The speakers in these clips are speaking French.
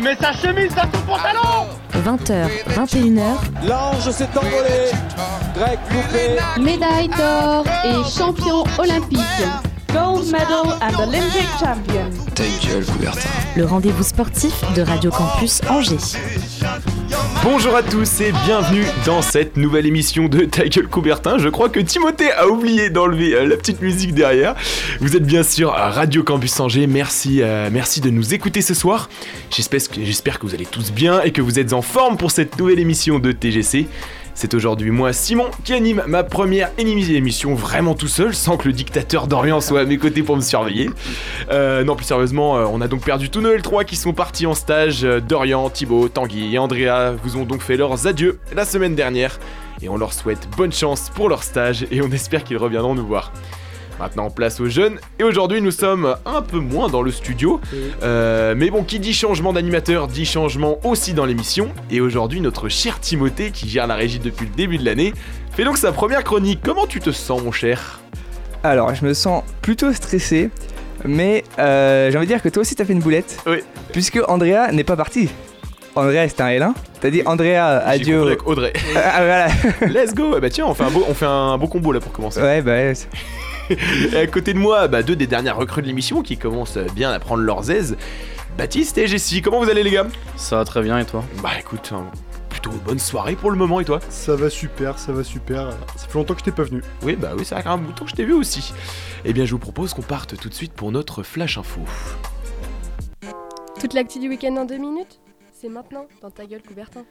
Didier Deschamps remet sa chemise dans son pantalon 20h, 21h. L'ange s'est envolé. Grec loupé. Médaille d'or et champion olympique. Gold medal and Olympic champion. Ta gueule, Coubertin. Le rendez-vous sportif de Radio Campus Angers. Bonjour à tous et bienvenue dans cette nouvelle émission de Ta Coubertin. Je crois que Timothée a oublié d'enlever euh, la petite musique derrière. Vous êtes bien sûr à Radio Campus Angers. Merci, euh, merci de nous écouter ce soir. J'espère que, j'espère que vous allez tous bien et que vous êtes en forme pour cette nouvelle émission de TGC. C'est aujourd'hui moi, Simon, qui anime ma première émission vraiment tout seul, sans que le dictateur d'Orient soit à mes côtés pour me surveiller. Euh, non, plus sérieusement, euh, on a donc perdu tous nos L3 qui sont partis en stage. Euh, Dorian, Thibaut, Tanguy et Andrea vous ont donc fait leurs adieux la semaine dernière. Et on leur souhaite bonne chance pour leur stage et on espère qu'ils reviendront nous voir. Maintenant, place aux jeunes. Et aujourd'hui, nous sommes un peu moins dans le studio. Euh, mais bon, qui dit changement d'animateur dit changement aussi dans l'émission. Et aujourd'hui, notre cher Timothée, qui gère la régie depuis le début de l'année, fait donc sa première chronique. Comment tu te sens, mon cher? Alors, je me sens plutôt stressé. Mais euh, j'ai envie de dire que toi aussi, t'as fait une boulette. Oui. Puisque Andrea n'est pas parti. Andrea, c'était un L1. T'as dit Andrea, adieu. avec Audrey. Ah, voilà. Let's go Ah Bah tiens, on fait un beau, on fait un beau combo là pour commencer. Ouais, bah. Et à côté de moi, bah, deux des dernières recrues de l'émission qui commencent bien à prendre leurs aises. Baptiste et Jessie, comment vous allez les gars? Ça va très bien et toi? Bah écoute, hein, plutôt bonne soirée pour le moment et toi? Ça va super, ça va super. Ça fait longtemps que je t'ai pas venu. Oui, bah oui, c'est un bouton que je t'ai vu aussi. Eh bien, je vous propose qu'on parte tout de suite pour notre flash info. Toute l'actu du week-end en deux minutes? C'est maintenant, dans ta gueule, Coubertin.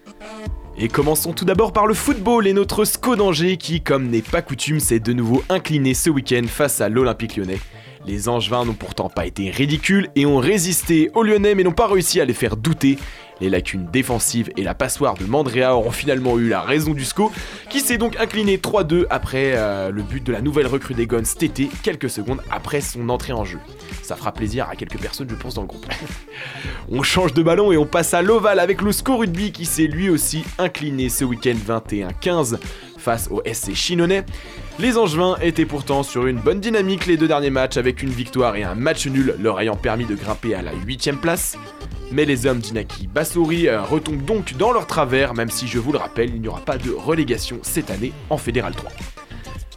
Et commençons tout d'abord par le football et notre SCO d'Angers qui, comme n'est pas coutume, s'est de nouveau incliné ce week-end face à l'Olympique lyonnais. Les Angevins n'ont pourtant pas été ridicules et ont résisté aux Lyonnais mais n'ont pas réussi à les faire douter. Les lacunes défensives et la passoire de Mandrea auront finalement eu la raison du SCO, qui s'est donc incliné 3-2 après euh, le but de la nouvelle recrue des Gones cet quelques secondes après son entrée en jeu. Ça fera plaisir à quelques personnes, je pense, dans le groupe. on change de ballon et on passe à l'Oval avec le SCO Rugby qui s'est lui aussi incliné ce week-end 21-15 face au SC Chinonais. Les Angevins étaient pourtant sur une bonne dynamique les deux derniers matchs avec une victoire et un match nul leur ayant permis de grimper à la 8 place. Mais les hommes d'Inaki Bassouri euh, retombent donc dans leur travers, même si je vous le rappelle, il n'y aura pas de relégation cette année en Fédéral 3.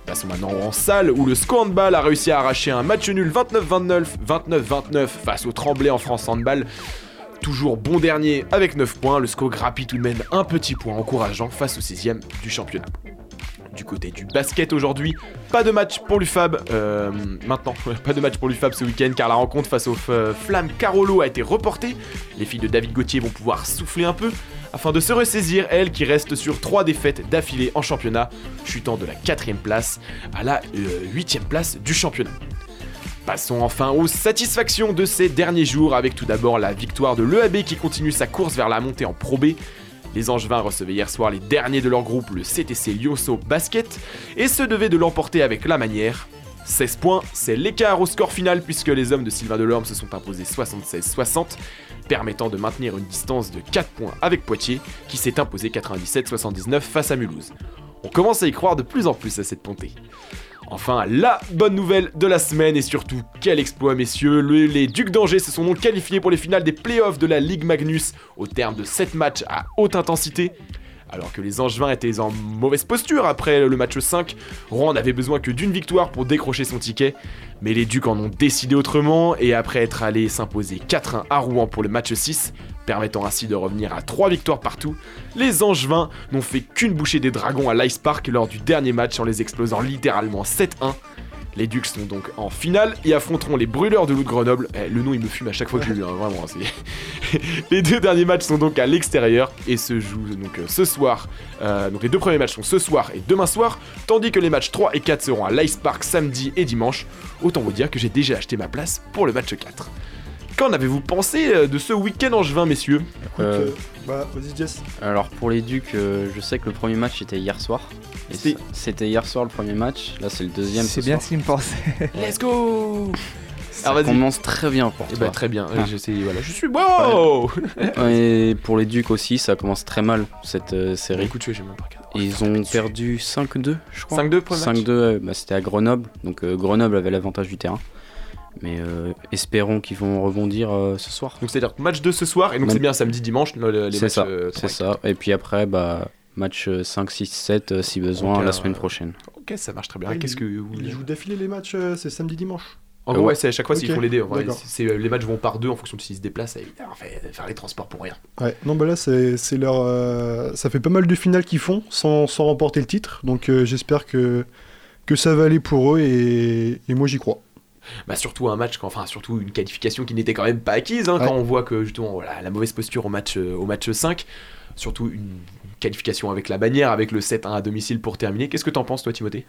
Passons maintenant en salle où le SCO Handball a réussi à arracher un match nul 29-29, 29-29 face au Tremblay en France Handball. Toujours bon dernier avec 9 points, le SCO grappille tout de même un petit point encourageant face au 6ème du championnat. Du côté du basket aujourd'hui, pas de match pour l'UFAB. euh, maintenant, pas de match pour l'UFAB ce week-end car la rencontre face aux F- Flammes Carolo a été reportée. Les filles de David Gauthier vont pouvoir souffler un peu afin de se ressaisir, elles qui restent sur 3 défaites d'affilée en championnat, chutant de la 4ème place à la 8ème place du championnat. Passons enfin aux satisfactions de ces derniers jours avec tout d'abord la victoire de l'EAB qui continue sa course vers la montée en Pro. Les Angevins recevaient hier soir les derniers de leur groupe, le CTC Lyonceau Basket, et se devaient de l'emporter avec la manière. 16 points, c'est l'écart au score final puisque les hommes de Sylvain Delorme se sont imposés 76-60, permettant de maintenir une distance de 4 points avec Poitiers, qui s'est imposé 97-79 face à Mulhouse. On commence à y croire de plus en plus à cette pontée. Enfin, la bonne nouvelle de la semaine et surtout, quel exploit messieurs, Le- les Ducs d'Angers se sont donc qualifiés pour les finales des playoffs de la Ligue Magnus au terme de 7 matchs à haute intensité. Alors que les Angevins étaient en mauvaise posture après le match 5, Rouen n'avait besoin que d'une victoire pour décrocher son ticket. Mais les Ducs en ont décidé autrement et après être allés s'imposer 4-1 à Rouen pour le match 6, permettant ainsi de revenir à 3 victoires partout, les Angevins n'ont fait qu'une bouchée des Dragons à l'Ice Park lors du dernier match en les explosant littéralement 7-1. Les Ducs sont donc en finale et affronteront les Brûleurs de loup de Grenoble. Eh, le nom il me fume à chaque fois que je le hein, vraiment. c'est- les deux derniers matchs sont donc à l'extérieur et se jouent donc euh, ce soir. Euh, donc les deux premiers matchs sont ce soir et demain soir, tandis que les matchs 3 et 4 seront à l'Ice Park samedi et dimanche. Autant vous dire que j'ai déjà acheté ma place pour le match 4. Qu'en avez-vous pensé euh, de ce week-end angevin, messieurs? Écoute, Euh, euh, bah, vas-y Jess. Alors pour les Ducs, euh, je sais que le premier match était hier soir. Et C'était- hier soir le premier match. Là c'est le deuxième. C'est ce bien ce qu'il me pensait. Let's go Ça commence très bien pour Eh toi. bah, très bien, Ah. je sais, voilà, je suis wow Et pour les Ducs aussi, ça commence très mal cette euh, série. Écoute, tu même pas Ils ont perdu 5-2, je crois. 5-2 premier match 5-2, euh, bah, c'était à Grenoble. Donc euh, Grenoble avait l'avantage du terrain. Mais euh, espérons qu'ils vont rebondir euh, ce soir. Donc c'est-à-dire match 2 ce soir, et donc c'est bien samedi, dimanche, le- le- les C'est matchs. ça, euh, c'est trois. ça. Et puis après, bah, match euh, 5, 6, 7 euh, si besoin Ok, la semaine prochaine. Ok, ça marche très bien. Ah, Qu'est-ce ils- que vous Ils jouent d'affilée les matchs, euh, c'est samedi dimanche. En gros, Ouais. ouais, c'est à chaque fois Ok, s'ils font les. Ouais, c'est- les matchs vont par deux en fonction de s'ils se déplacent. Et, alors, faire, faire les transports pour rien. Ouais, non, bah là, c'est c'est leur. euh, ça fait pas mal de finales qu'ils font sans, sans remporter le titre. Donc euh, j'espère que, que ça va aller pour eux et, et moi j'y crois. Bah, surtout un match, enfin surtout une qualification qui n'était quand même pas acquise. hein, Quand on voit que justement voilà, la mauvaise posture au match, euh, au match 5, surtout une qualification avec la bannière, avec le 7-1 à domicile pour terminer. Qu'est-ce que t'en penses toi Timothée?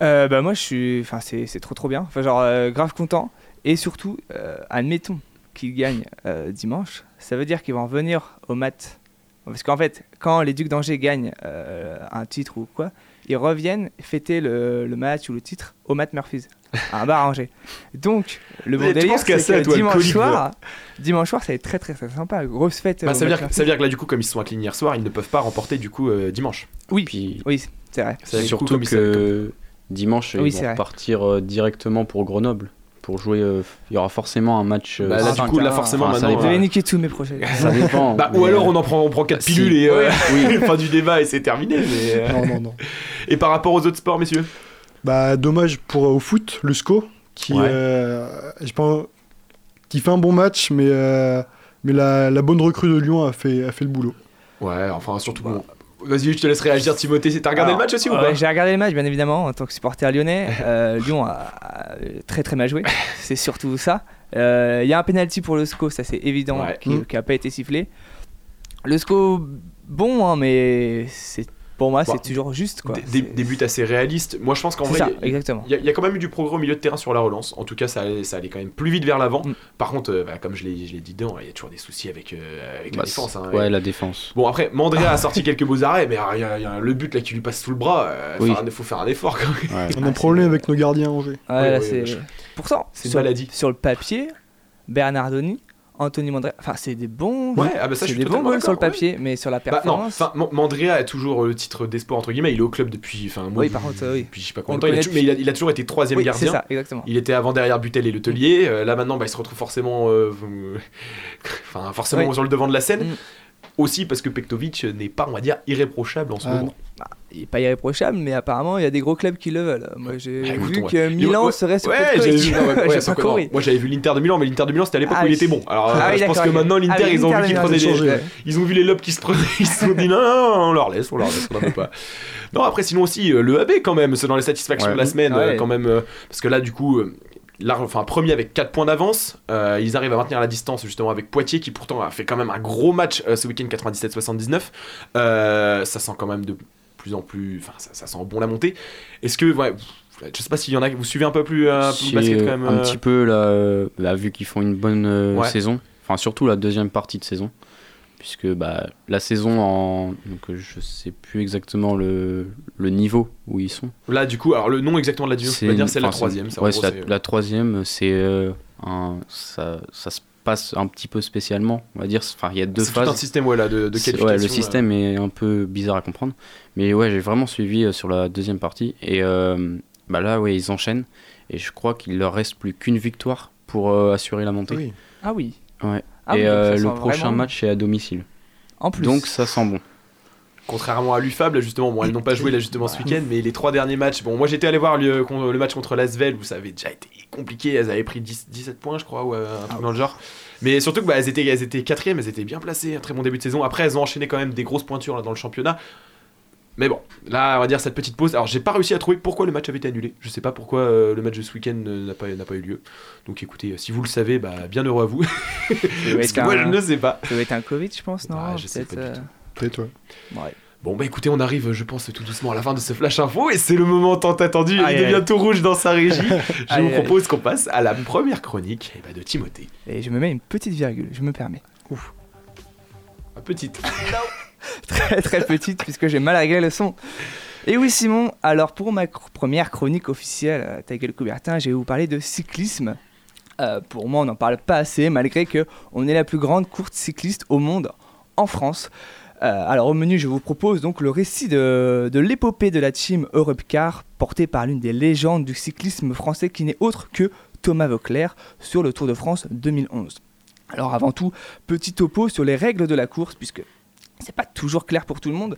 Euh, bah moi je suis, enfin c'est c'est trop trop bien, enfin genre euh, grave content. Et surtout euh, admettons qu'ils gagnent euh, dimanche, ça veut dire qu'ils vont revenir au mat, parce qu'en fait quand les Ducs d'Angers gagnent un titre ou quoi, ils reviennent fêter le, le match ou le titre au Matt Murphys, à un bar à Angers. Donc le bon délire c'est ça, que toi, le dimanche soir, dimanche soir ça va être très très très sympa, grosse fête. bah, au ça, veut dire, Murphys. ça veut dire que là du coup comme ils se sont inclinés hier soir, ils ne peuvent pas remporter du coup euh, dimanche. Oui, Puis oui c'est vrai. C'est du coup, surtout que dimanche, Oui, ils vont partir euh, directement pour Grenoble. Pour jouer, euh, il y aura forcément un match. euh, Bah, là, Ah, du coup, là, forcément, Enfin, ça maintenant. Vous avez euh, niqué tous mes projets. Ça dépend. Bah, ou alors euh, on en prend, on prend 4 si. pilules et euh, Oui. fin du débat et c'est terminé. Mais, euh, Non, non, non. Et par rapport aux autres sports, messieurs? Bah, dommage pour au foot, le SCO, qui, Ouais. euh, je pense, qui fait un bon match, mais, euh, mais la, la bonne recrue de Lyon a fait, a fait le boulot. Ouais, enfin surtout. bon. Vas-y, je te laisse réagir, Timothée. T'as regardé Alors, le match aussi ou pas J'ai regardé le match, bien évidemment, en tant que supporter lyonnais. Euh, Lyon a, a très très mal joué, c'est surtout ça. Euh, Il y a un penalty pour le SCO, ça c'est évident, Ouais. qui Mm. n'a pas été sifflé. Le SCO, bon, hein, mais c'est pour moi, Bon, c'est toujours juste. Quoi. Des, des- buts assez réalistes. Moi, je pense qu'en vrai, il y a- exactement. il y, a- il y a quand même eu du progrès au milieu de terrain sur la relance. En tout cas, ça allait, ça allait quand même plus vite vers l'avant. Mm. Par contre, euh, bah, comme je l'ai dit dedans, il y a toujours des soucis avec, euh, avec la bah, défense. hein. Ouais, la défense. Bon, après, Mandrea a sorti quelques beaux arrêts, mais euh, il y a, il y a le but là qui lui passe sous le bras. Il Oui. faut faire un effort quand même. Ouais. On a un problème avec nos gardiens à Angers. Ouais, je- Pourtant, c'est une sur, maladie. sur le papier, Bernardoni, Anthony Mandrea, enfin, c'est des bons, Ouais, ah bah ça, je c'est suis des bons goals sur le ouais. papier, mais sur la Bah, non, performance. Man- Mandrea a toujours le titre d'espoir entre guillemets. Il est au club depuis, enfin, moi, Oui, par contre, euh, oui. depuis je sais pas combien de temps. Il a, mais il a, il a toujours été troisième oui, c'est gardien. ça, exactement. Il était avant derrière Butel et Le Tellier. Euh, là maintenant, bah, il se retrouve forcément, euh, enfin, forcément Oui. sur le devant de la scène. Mm. Aussi parce que Pektovic n'est pas, on va dire, irréprochable en ce Ah, moment. non. il est pas irréprochable, mais apparemment il y a des gros clubs qui le veulent. Moi j'ai Bah, écoute, vu ouais. que Milan Ouais, serait sur Ouais, vu, pas non. Moi j'avais vu l'Inter de Milan, mais l'Inter de Milan c'était à l'époque Ah où il était bon. Alors Ah euh, oui, je pense que maintenant l'Inter Ah ils ont vu qu'ils prenaient Milan, des. Ils ont vu les lobes qui se prenaient, ils se sont dit non, non, on leur laisse, on leur laisse, on en veut pas. Non, après sinon aussi euh, le AB quand même, c'est dans les satisfactions de la semaine euh, quand même, euh, parce que là du coup. Là, enfin, premier avec 4 points d'avance, euh, ils arrivent à maintenir la distance justement avec Poitiers qui pourtant a fait quand même un gros match euh, ce week-end 97-79. Euh, ça sent quand même de plus en plus, enfin ça, ça sent bon la montée. Est-ce que, ouais, je sais pas s'il y en a, vous suivez un peu plus, un peu basket quand même. Un petit peu, là, là, vu qu'ils font une bonne Ouais. saison. Enfin, surtout la deuxième partie de saison. Puisque bah, la saison en. Donc, euh, je sais plus exactement le, le niveau où ils sont. Là, du coup, alors le nom exactement de la division, pas dire, c'est la troisième. ça, Ouais, gros, c'est c'est- la, la troisième, c'est. euh, un, ça, ça se passe un petit peu spécialement, on va dire. Enfin, il y a deux c'est tout un phases. système ouais, là, de, de C'est- qualification. Ouais, le euh. système est un peu bizarre à comprendre. Mais ouais, j'ai vraiment suivi euh, sur la deuxième partie. Et euh, bah là, ouais, ils enchaînent. Et je crois qu'il leur reste plus qu'une victoire pour euh, assurer la montée. Oui. Ah oui. Ouais. Ah et oui, euh, ça le sent prochain vraiment- match est à domicile. En plus. Donc ça sent bon. Contrairement à l'UFAB, là, justement, bon, elles n'ont pas joué là justement ce week-end, mais les trois derniers matchs, bon, moi j'étais allé voir le, match contre l'Asvel où ça avait déjà été compliqué, elles avaient pris 10 17 points, je crois, ou euh, un truc dans le genre. Mais surtout que bah, elles, étaient, elles étaient quatrièmes, elles étaient bien placées, un très bon début de saison. Après, elles ont enchaîné quand même des grosses pointures là, dans le championnat. Mais bon, là, on va dire cette petite pause. Alors, j'ai pas réussi à trouver pourquoi le match avait été annulé. Je sais pas pourquoi euh, le match de ce week-end euh, n'a pas, n'a pas eu lieu. Donc, écoutez, euh, si vous le savez, bah, bien heureux à vous. Parce que moi, je ne sais pas. Ça doit être un Covid, je pense, non Ah, je sais Peut-être, pas du euh, Peut-être, ouais. ouais. Bon bah écoutez, on arrive, je pense, tout doucement à la fin de ce flash info et c'est le moment tant attendu. Il devient tout rouge dans sa régie. je vous propose qu'on passe à la première chronique eh ben, de Timothée. Et je me mets une petite virgule, je me permets. Ma petite. très très petite puisque j'ai mal réglé le son. Et oui Simon, alors pour ma première chronique officielle, euh, ta gueule Coubertin, je vais vous parler de cyclisme. Euh, pour moi, on n'en parle pas assez, malgré que on est la plus grande course cycliste au monde, en France. Euh, alors au menu, je vous propose donc le récit de, de l'épopée de la team Europcar, portée par l'une des légendes du cyclisme français qui n'est autre que Thomas Vauclair sur le Tour de France 2011. Alors avant tout, petit topo sur les règles de la course, puisque c'est pas toujours clair pour tout le monde.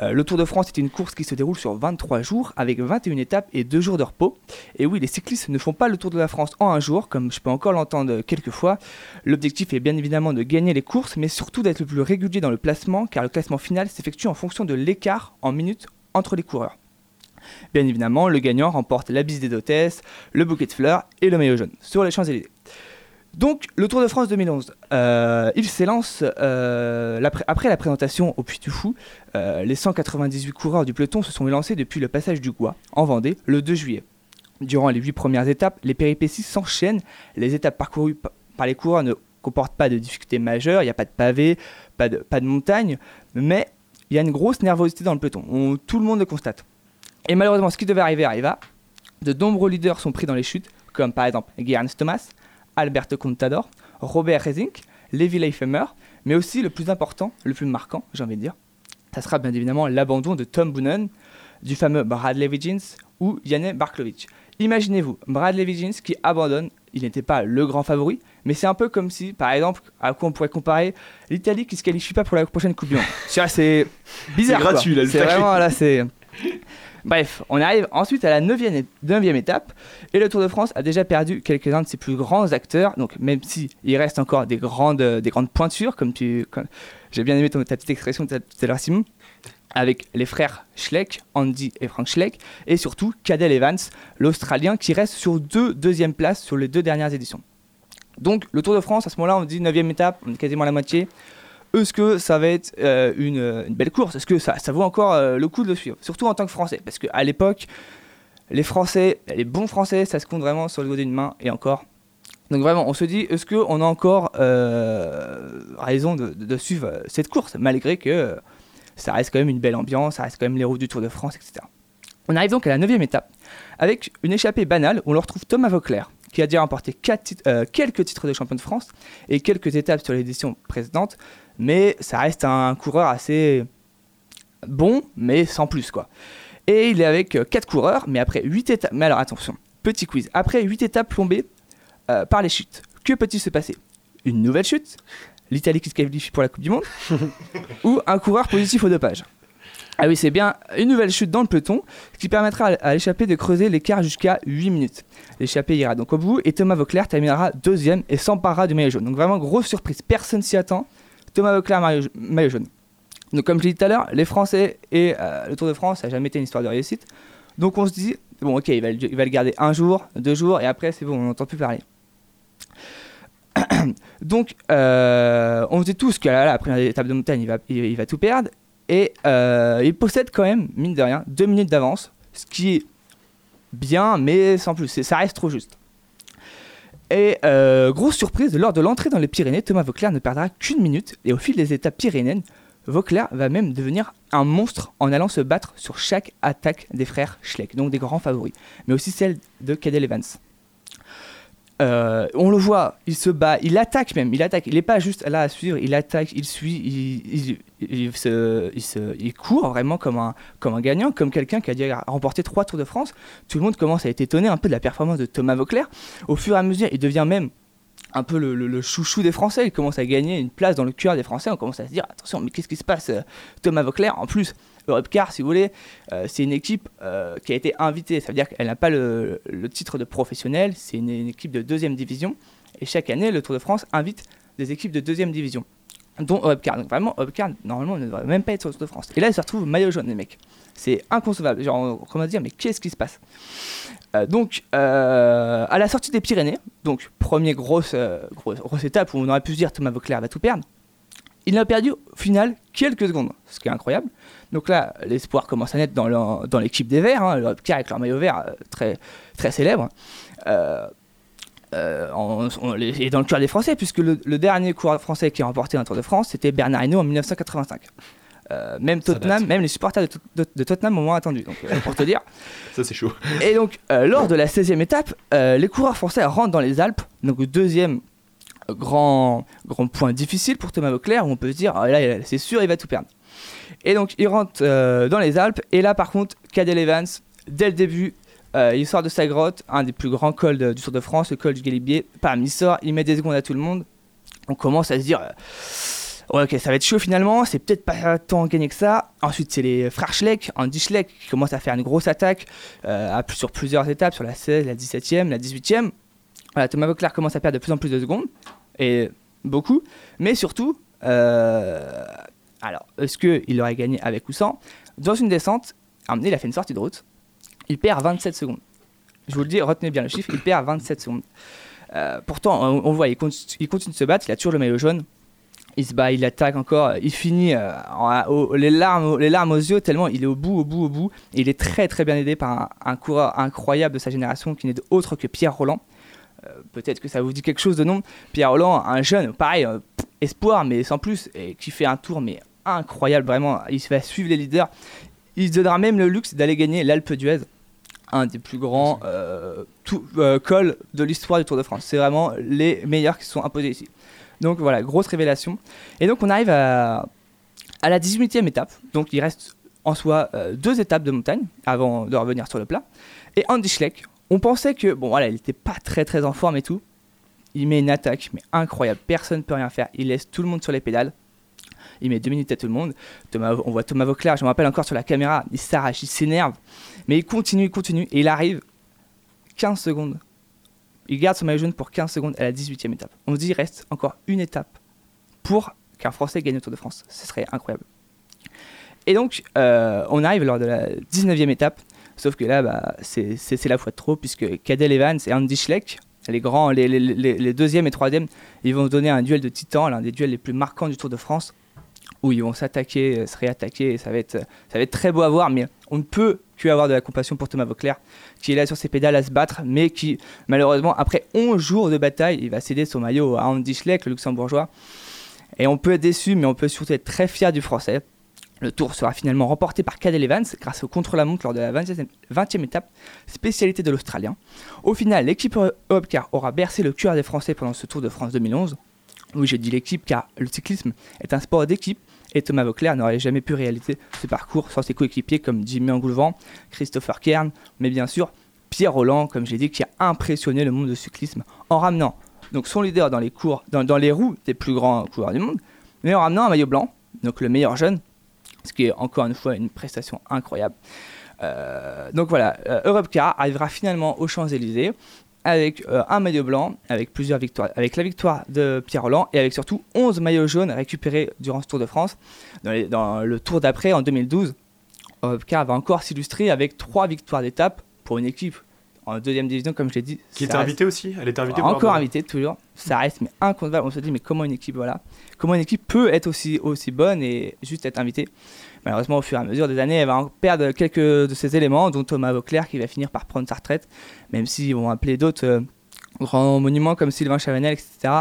Euh, le Tour de France est une course qui se déroule sur 23 jours avec 21 étapes et 2 jours de repos. Et oui, les cyclistes ne font pas le Tour de la France en un jour, comme je peux encore l'entendre quelques fois. L'objectif est bien évidemment de gagner les courses, mais surtout d'être le plus régulier dans le placement, car le classement final s'effectue en fonction de l'écart en minutes entre les coureurs. Bien évidemment, le gagnant remporte la bise des d'hôtesse, le bouquet de fleurs et le maillot jaune sur les Champs-Élysées. Donc, le Tour de France 2011, euh, il s'élance euh, après la présentation au Puy du Fou. Euh, les 198 coureurs du peloton se sont élancés depuis le passage du Gois, en Vendée, le 2 juillet. Durant les 8 premières étapes, les péripéties s'enchaînent. Les étapes parcourues par les coureurs ne comportent pas de difficultés majeures, il n'y a pas de pavés, pas de, montagne, mais il y a une grosse nervosité dans le peloton. tout le monde le constate. Et malheureusement, ce qui devait arriver arriva. De nombreux leaders sont pris dans les chutes, comme par exemple Geraint Thomas, Alberto Contador, Robert Rezink, Levi Leifemer, mais aussi le plus important, le plus marquant, j'ai envie de dire, ça sera bien évidemment l'abandon de Tom Boonen, du fameux Bradley Wiggins ou Janne Barklovic. Imaginez-vous, Bradley Wiggins qui abandonne, il n'était pas le grand favori, mais c'est un peu comme si, par exemple, à quoi on pourrait comparer l'Italie qui se qualifie pas pour la prochaine Coupe du Monde. c'est bizarre. C'est gratuit, là, C'est vraiment, là, c'est. Bref, on arrive ensuite à la 9e, étape, et le Tour de France a déjà perdu quelques-uns de ses plus grands acteurs, donc même s'il il reste encore des grandes, des grandes pointures, comme tu... J'ai bien aimé ta petite expression tout à l'heure Simon, avec les frères Schleck, Andy et Frank Schleck, et surtout Cadel Evans, l'Australien, qui reste sur deux deuxièmes places sur les deux dernières éditions. Donc le Tour de France, à ce moment-là, on dit 9e étape, on est quasiment à la moitié. Est-ce que ça va être euh, une, belle course? Est-ce que ça, vaut encore euh, le coup de le suivre? Surtout en tant que Français, parce qu'à l'époque, les Français, les bons Français, ça se compte vraiment sur le doigt d'une main, et encore. Donc vraiment, on se dit, est-ce qu'on a encore euh, raison de, suivre cette course, malgré que ça reste quand même une belle ambiance, ça reste quand même les routes du Tour de France, etc. On arrive donc à la 9 étape, avec une échappée banale, où on retrouve Thomas Vauclair, qui a déjà remporté quelques titres de champion de France et quelques étapes sur l'édition précédente, mais ça reste un coureur assez bon, mais sans plus quoi. Et il est avec 4 euh, coureurs, mais après 8 étapes. Mais alors attention, petit quiz. Après 8 étapes plombées euh, par les chutes, que peut-il se passer? Une nouvelle chute? L'Italie qui se qualifie pour la Coupe du Monde? Ou un coureur positif au dopage? Ah oui, c'est bien une nouvelle chute dans le peloton, qui permettra à l'échappée de creuser l'écart jusqu'à 8 minutes. L'échappée ira donc au bout et Thomas Vauclair terminera deuxième et s'emparera du maillot jaune. Donc vraiment grosse surprise, personne s'y attend. Thomas Vauclair, maillot, jaune. Donc comme je l'ai dit tout à l'heure, les Français et euh, le Tour de France, ça n'a jamais été une histoire de réussite. Donc on se dit, bon ok, il va, le garder un jour, deux jours, et après c'est bon, on n'entend plus parler. Donc euh, on se dit tous que là, la première étape de montagne, il, va tout perdre. Et euh, il possède quand même, mine de rien, deux minutes d'avance, ce qui est bien, mais sans plus, ça reste trop juste. Et euh, grosse surprise, lors de l'entrée dans les Pyrénées, Thomas Vauclair ne perdra qu'une minute et au fil des étapes pyrénéennes, Vauclair va même devenir un monstre en allant se battre sur chaque attaque des frères Schleck, donc des grands favoris, mais aussi celle de Cadel Evans. Euh, on le voit, il se bat, il attaque même, il attaque. Il n'est pas juste là à suivre, il attaque, il suit, il, se, court vraiment comme un, comme un gagnant, comme quelqu'un qui a déjà remporté trois Tours de France. Tout le monde commence à être étonné un peu de la performance de Thomas Vauclair. Au fur et à mesure, il devient même un peu le, chouchou des Français. Il commence à gagner une place dans le cœur des Français. On commence à se dire attention, mais qu'est-ce qui se passe euh, Thomas Vauclair, en plus, Europcar, si vous voulez, euh, c'est une équipe euh, qui a été invitée. Ça veut dire qu'elle n'a pas le, titre de professionnel, c'est une, équipe de deuxième division. Et chaque année, le Tour de France invite des équipes de deuxième division, dont Europcar. Donc vraiment, Europcar, normalement, ne devrait même pas être sur le Tour de France. Et là, ils se retrouvent maillot jaune, les mecs. C'est inconcevable. Genre, à dire, mais qu'est-ce qui se passe? Euh, Donc, à la sortie des Pyrénées, donc première grosse, grosse, grosse, étape où on aurait pu se dire Thomas Vauclair va tout perdre, il n'a perdu au final quelques secondes, ce qui est incroyable. Donc là, l'espoir commence à naître dans l'équipe des Verts, hein, avec leur maillot vert euh, très, très célèbre. Euh, euh, et dans le cœur des Français, puisque le, dernier coureur français qui a remporté un Tour de France, c'était Bernard Hinault en 1985. même Tottenham, même les supporters de, Tottenham ont moins attendu, donc, pour te dire. Ça c'est chaud. Et donc, lors de la 16e étape, les coureurs français rentrent dans les Alpes, donc deuxième grand, grand point difficile pour Thomas Vauclair, où on peut se dire, ah, là, c'est sûr, il va tout perdre. Et donc il rentre euh, dans les Alpes. Et là par contre, Cadel Evans, dès le début, Euh, il sort de sa grotte, un des plus grands cols du Tour de France, le col du Galibier. Pam, il sort, il met des secondes à tout le monde. On commence à se dire, euh, ok, ça va être chaud finalement, c'est peut-être pas tant gagné que ça. Ensuite, c'est les frères Schleck, Andy Schleck, qui commencent à faire une grosse attaque sur plusieurs étapes, sur la 16, la 17e, la 18e. Voilà, Thomas Vauclair commence à perdre de plus en plus de secondes, et beaucoup, mais surtout, alors, est-ce qu'il aurait gagné avec ou sans? Dans une descente, donné, il a fait une sortie de route, il perd 27 secondes. Je vous le dis, retenez bien le chiffre, il perd 27 secondes. Euh, pourtant, on, voit, il continue, de se battre, il a toujours le maillot jaune. Il se bat, il attaque encore, il finit euh, les, larmes, aux yeux tellement il est au bout, au bout, au bout. Il est très très bien aidé par un, coureur incroyable de sa génération qui n'est autre que Pierre Roland. Euh, Peut-être que ça vous dit quelque chose de nom. Pierre Roland, un jeune, pareil, espoir, mais sans plus, et qui fait un tour mais incroyable vraiment. Il va suivre les leaders. Il se donnera même le luxe d'aller gagner l'Alpe d'Huez, un des plus grands euh, tout- euh, cols de l'histoire du Tour de France. C'est vraiment les meilleurs qui se sont imposés ici. Donc voilà, grosse révélation. Et donc on arrive à, à la 18e étape. Donc il reste en soi euh, deux étapes de montagne avant de revenir sur le plat. Et Andy Schleck, on pensait que, bon voilà, il n'était pas très très en forme et tout. Il met une attaque, mais incroyable. Personne ne peut rien faire. Il laisse tout le monde sur les pédales. Il met deux minutes à tout le monde. On voit Thomas Vauclair, je me rappelle encore sur la caméra, il s'arrache, il s'énerve. Mais il continue, il continue. Et il arrive 15 secondes. Il garde son maillot jaune pour 15 secondes à la 18e étape. On se dit, il reste encore une étape pour qu'un Français gagne le Tour de France. Ce serait incroyable. Et donc, euh, on arrive lors de la 19e étape. Sauf que là, bah, c'est la fois de trop, puisque Cadel Evans et Andy Schleck, les grands, les, les, les, les deuxième et troisième, ils vont se donner un duel de titans, l'un des duels les plus marquants du Tour de France, où ils vont s'attaquer, euh, se réattaquer, ça va, être, ça va être très beau à voir, mais on ne peut avoir de la compassion pour Thomas Vauclair, qui est là sur ses pédales à se battre, mais qui, malheureusement, après 11 jours de bataille, il va céder son maillot à Andy Schleck, le luxembourgeois. Et on peut être déçu, mais on peut surtout être très fier du français. Le tour sera finalement remporté par Cadel Evans grâce au contre-la-montre lors de la 20e, 20e étape, spécialité de l'Australien. Au final, l'équipe Hopcar aura bercé le cœur des Français pendant ce Tour de France 2011. Oui, j'ai dit l'équipe car le cyclisme est un sport d'équipe et Thomas Vauclair n'aurait jamais pu réaliser ce parcours sans ses coéquipiers comme Jimmy Angoulevent, Christopher Kern, mais bien sûr Pierre Roland, comme j'ai dit, qui a impressionné le monde du cyclisme en ramenant donc son leader dans les, cours, dans, les roues des plus grands coureurs du monde, mais en ramenant un maillot blanc, donc le meilleur jeune, ce qui est encore une fois une prestation incroyable. Euh, donc voilà, euh, Europcar arrivera finalement aux Champs-Élysées avec euh, un maillot blanc, avec plusieurs victoires, avec la victoire de Pierre Roland et avec surtout 11 maillots jaunes récupérés durant ce Tour de France. Dans, les- dans le Tour d'après, en 2012, Europcar va encore s'illustrer avec trois victoires d'étape pour une équipe en deuxième division, comme je l'ai dit. Qui était reste- invitée aussi Elle était invitée encore avoir- invité toujours ça reste mais inconcevable on se dit mais comment une équipe voilà comment une équipe peut être aussi aussi bonne et juste être invitée malheureusement au fur et à mesure des années elle va perdre quelques de ses éléments dont Thomas Vauclair qui va finir par prendre sa retraite même s'ils vont appeler d'autres euh, grands monuments comme Sylvain Chavanel etc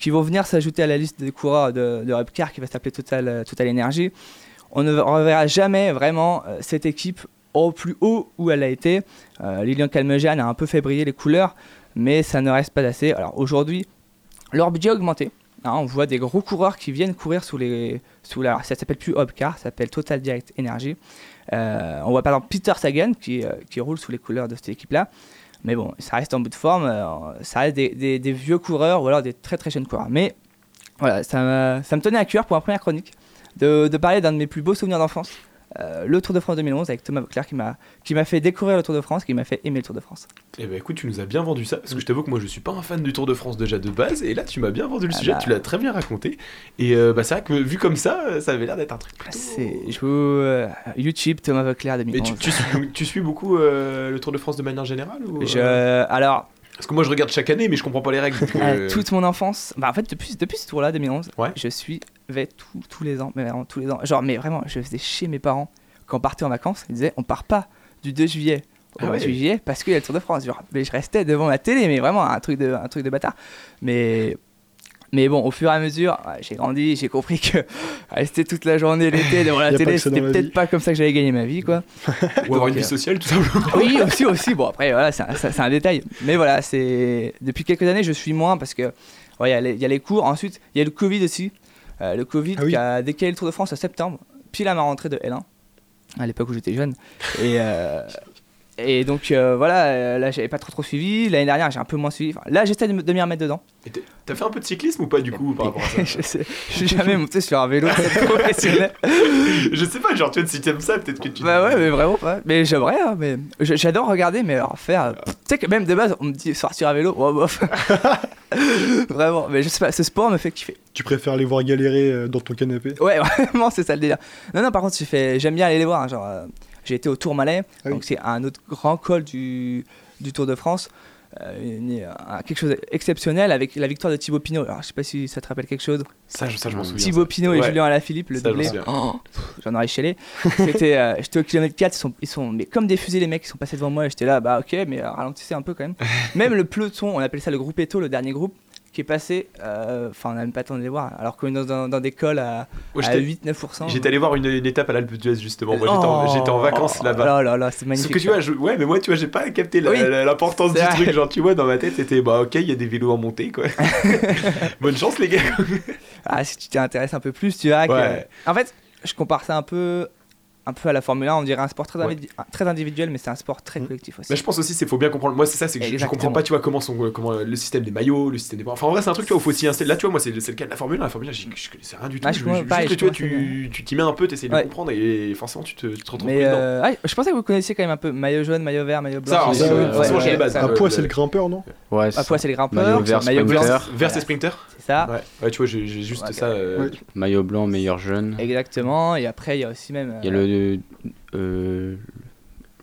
qui vont venir s'ajouter à la liste des coureurs de, de qui va s'appeler Total euh, Total Energy on ne reverra jamais vraiment euh, cette équipe au plus haut où elle a été. Lilian Calmejane a un peu fait briller les couleurs, mais ça ne reste pas assez. Alors aujourd'hui, leur budget a augmenté. Hein, on voit des gros coureurs qui viennent courir sous les. La, ça s'appelle plus Hopcar, ça s'appelle Total Direct Energy. Euh, on voit par exemple Peter Sagan qui, euh, qui roule sous les couleurs de cette équipe-là. Mais bon, ça reste en bout de forme. euh, ça reste des, vieux coureurs ou alors des très très jeunes coureurs. Mais voilà, ça, me- ça me tenait à cœur pour ma première chronique de, de parler d'un de mes plus beaux souvenirs d'enfance. Euh, le Tour de France 2011 avec Thomas Vauclair qui m'a qui m'a fait découvrir le Tour de France, qui m'a fait aimer le Tour de France. Eh ben écoute, tu nous as bien vendu ça, parce que je t'avoue que moi je suis pas un fan du Tour de France déjà de base, et là tu m'as bien vendu le Ah sujet, bah. tu l'as très bien raconté, et euh, bah, c'est vrai que vu comme ça, euh, ça avait l'air d'être un truc plutôt... C'est je vous euh, YouTube Thomas Mais 2011. tu, tu suis, tu suis beaucoup le Tour de France de manière générale ou, Je alors Parce que moi je regarde chaque année, mais je comprends pas les règles. toute mon enfance, bah en fait depuis, depuis ce tour-là 2011, Ouais. je suivais tout- tous les ans, mais vraiment tous les ans. Genre mais vraiment, je faisais chier mes parents quand on partait en vacances, ils disaient on part pas du 2 juillet au Ah 8 ouais. juillet parce qu'il y a le Tour de France. Genre, mais je restais devant la télé, mais vraiment un truc de un truc de bâtard. Mais mais bon, au fur et à mesure, ouais, j'ai grandi, j'ai compris que rester toute la journée l'été devant la Y télé, c'était peut-être pas comme ça que j'allais gagner ma vie, quoi. Ou avoir une Donc, vie euh, sociale tout simplement. oui, aussi, aussi. Bon, après, voilà, c'est un, un détail. Mais voilà, c'est depuis quelques années, je suis moins parce que ouais, il y, les- il y a les cours. Ensuite, il y a le Covid aussi. Euh, le Covid Ah oui. qui a décalé le Tour de France à septembre, pile à ma rentrée de L1, à l'époque où j'étais jeune. Et, euh, Et donc euh, voilà, euh, là j'avais pas trop trop suivi. L'année dernière j'ai un peu moins suivi. Enfin, là j'essaie de, me- de m'y remettre dedans. Et T'as fait un peu de cyclisme ou pas du coup par rapport à ça je, sais, je suis jamais monté sur un vélo professionnel. Je sais pas, genre tu vois, si t'aimes ça, peut-être que tu. Bah ouais, mais vraiment pas. Mais j'aimerais, hein, mais j'adore regarder, mais alors faire. euh, Tu sais que même de base, on me dit sortir à vélo, oh, bof. vraiment, mais je sais pas, ce sport me fait kiffer. Tu préfères les voir galérer dans ton canapé? Ouais, vraiment, c'est ça le délire. Non, non, par contre, j'aime bien aller les voir. hein, genre, euh, j'ai été au Tourmalet, Ah oui. donc c'est un autre grand col du, du Tour de France. Euh, une- un- quelque chose d'exceptionnel avec la victoire de Thibaut Pinot. Alors, je sais pas si ça te rappelle quelque chose. Ça, je, ça, je m'en souviens. Thibaut. Pinot et Ouais. Julien Alaphilippe, le Ça, doublé. Oh, J'en aurais chialé. C'était, euh, j'étais au kilomètre 4, ils sont, ils sont mais comme des fusées les mecs, ils sont passés devant moi et j'étais là, bah ok, mais euh, ralentissez un peu quand même. même le peloton, on appelle ça le groupe Eto, le dernier groupe, qui est passé, euh, enfin on n'a même pas le temps de les voir, alors qu'on est dans, des cols à, Ouais, à j'étais- 8-9%. J'étais allé voir une, une étape à l'Alpe d'Huez justement. Moi, j'étais en, Oh. j'étais en vacances là-bas. Là, là, là, c'est Sauf magnifique. que tu vois, je- ouais, mais moi, tu vois, j'ai pas capté Oui. l'importance du vrai. truc. Genre, tu vois, dans ma tête, c'était bah, ok, il y a des vélos en montée, quoi. Bonne chance, les gars. Ah, si tu t'intéresses un peu plus, tu Ouais. que. En fait, je compare ça un peu, un peu à la Formule 1. On dirait un sport très, Ouais. très individuel, mais c'est un sport très Mhm. collectif aussi. Mais je pense aussi, c'est faut bien comprendre. Moi, c'est ça, c'est que je, je comprends pas, tu vois, comment, sont, comment le système des maillots, le système des. Enfin, en vrai, c'est un truc, tu vois, faut s'y installer. Là, tu vois, moi, c'est c'est le cas de la Formule 1. La Formule 1, j'y- je connaissais rien du tout. Ah, je Je- juste que, je tu vois, tu tu t'y mets un peu, t'essayes de Ouais. comprendre et forcément, tu te, tu te retrouves Mais dedans. euh, ah, je pensais que vous connaissiez quand même un peu maillot jaune, maillot vert, maillot blanc. Ça, euh, forcément, j'ai les bases. Un poids, c'est le grimpeur, non? Ouais, À c'est poids, c'est le grimpeur. Maillot vert. Vert, c'est sprinter? C'est ça. Ouais, tu vois, j'ai juste ça. euh. Maillot blanc, meilleur jeune. Exactement. Et après, il y a aussi même. Il y a le, euh,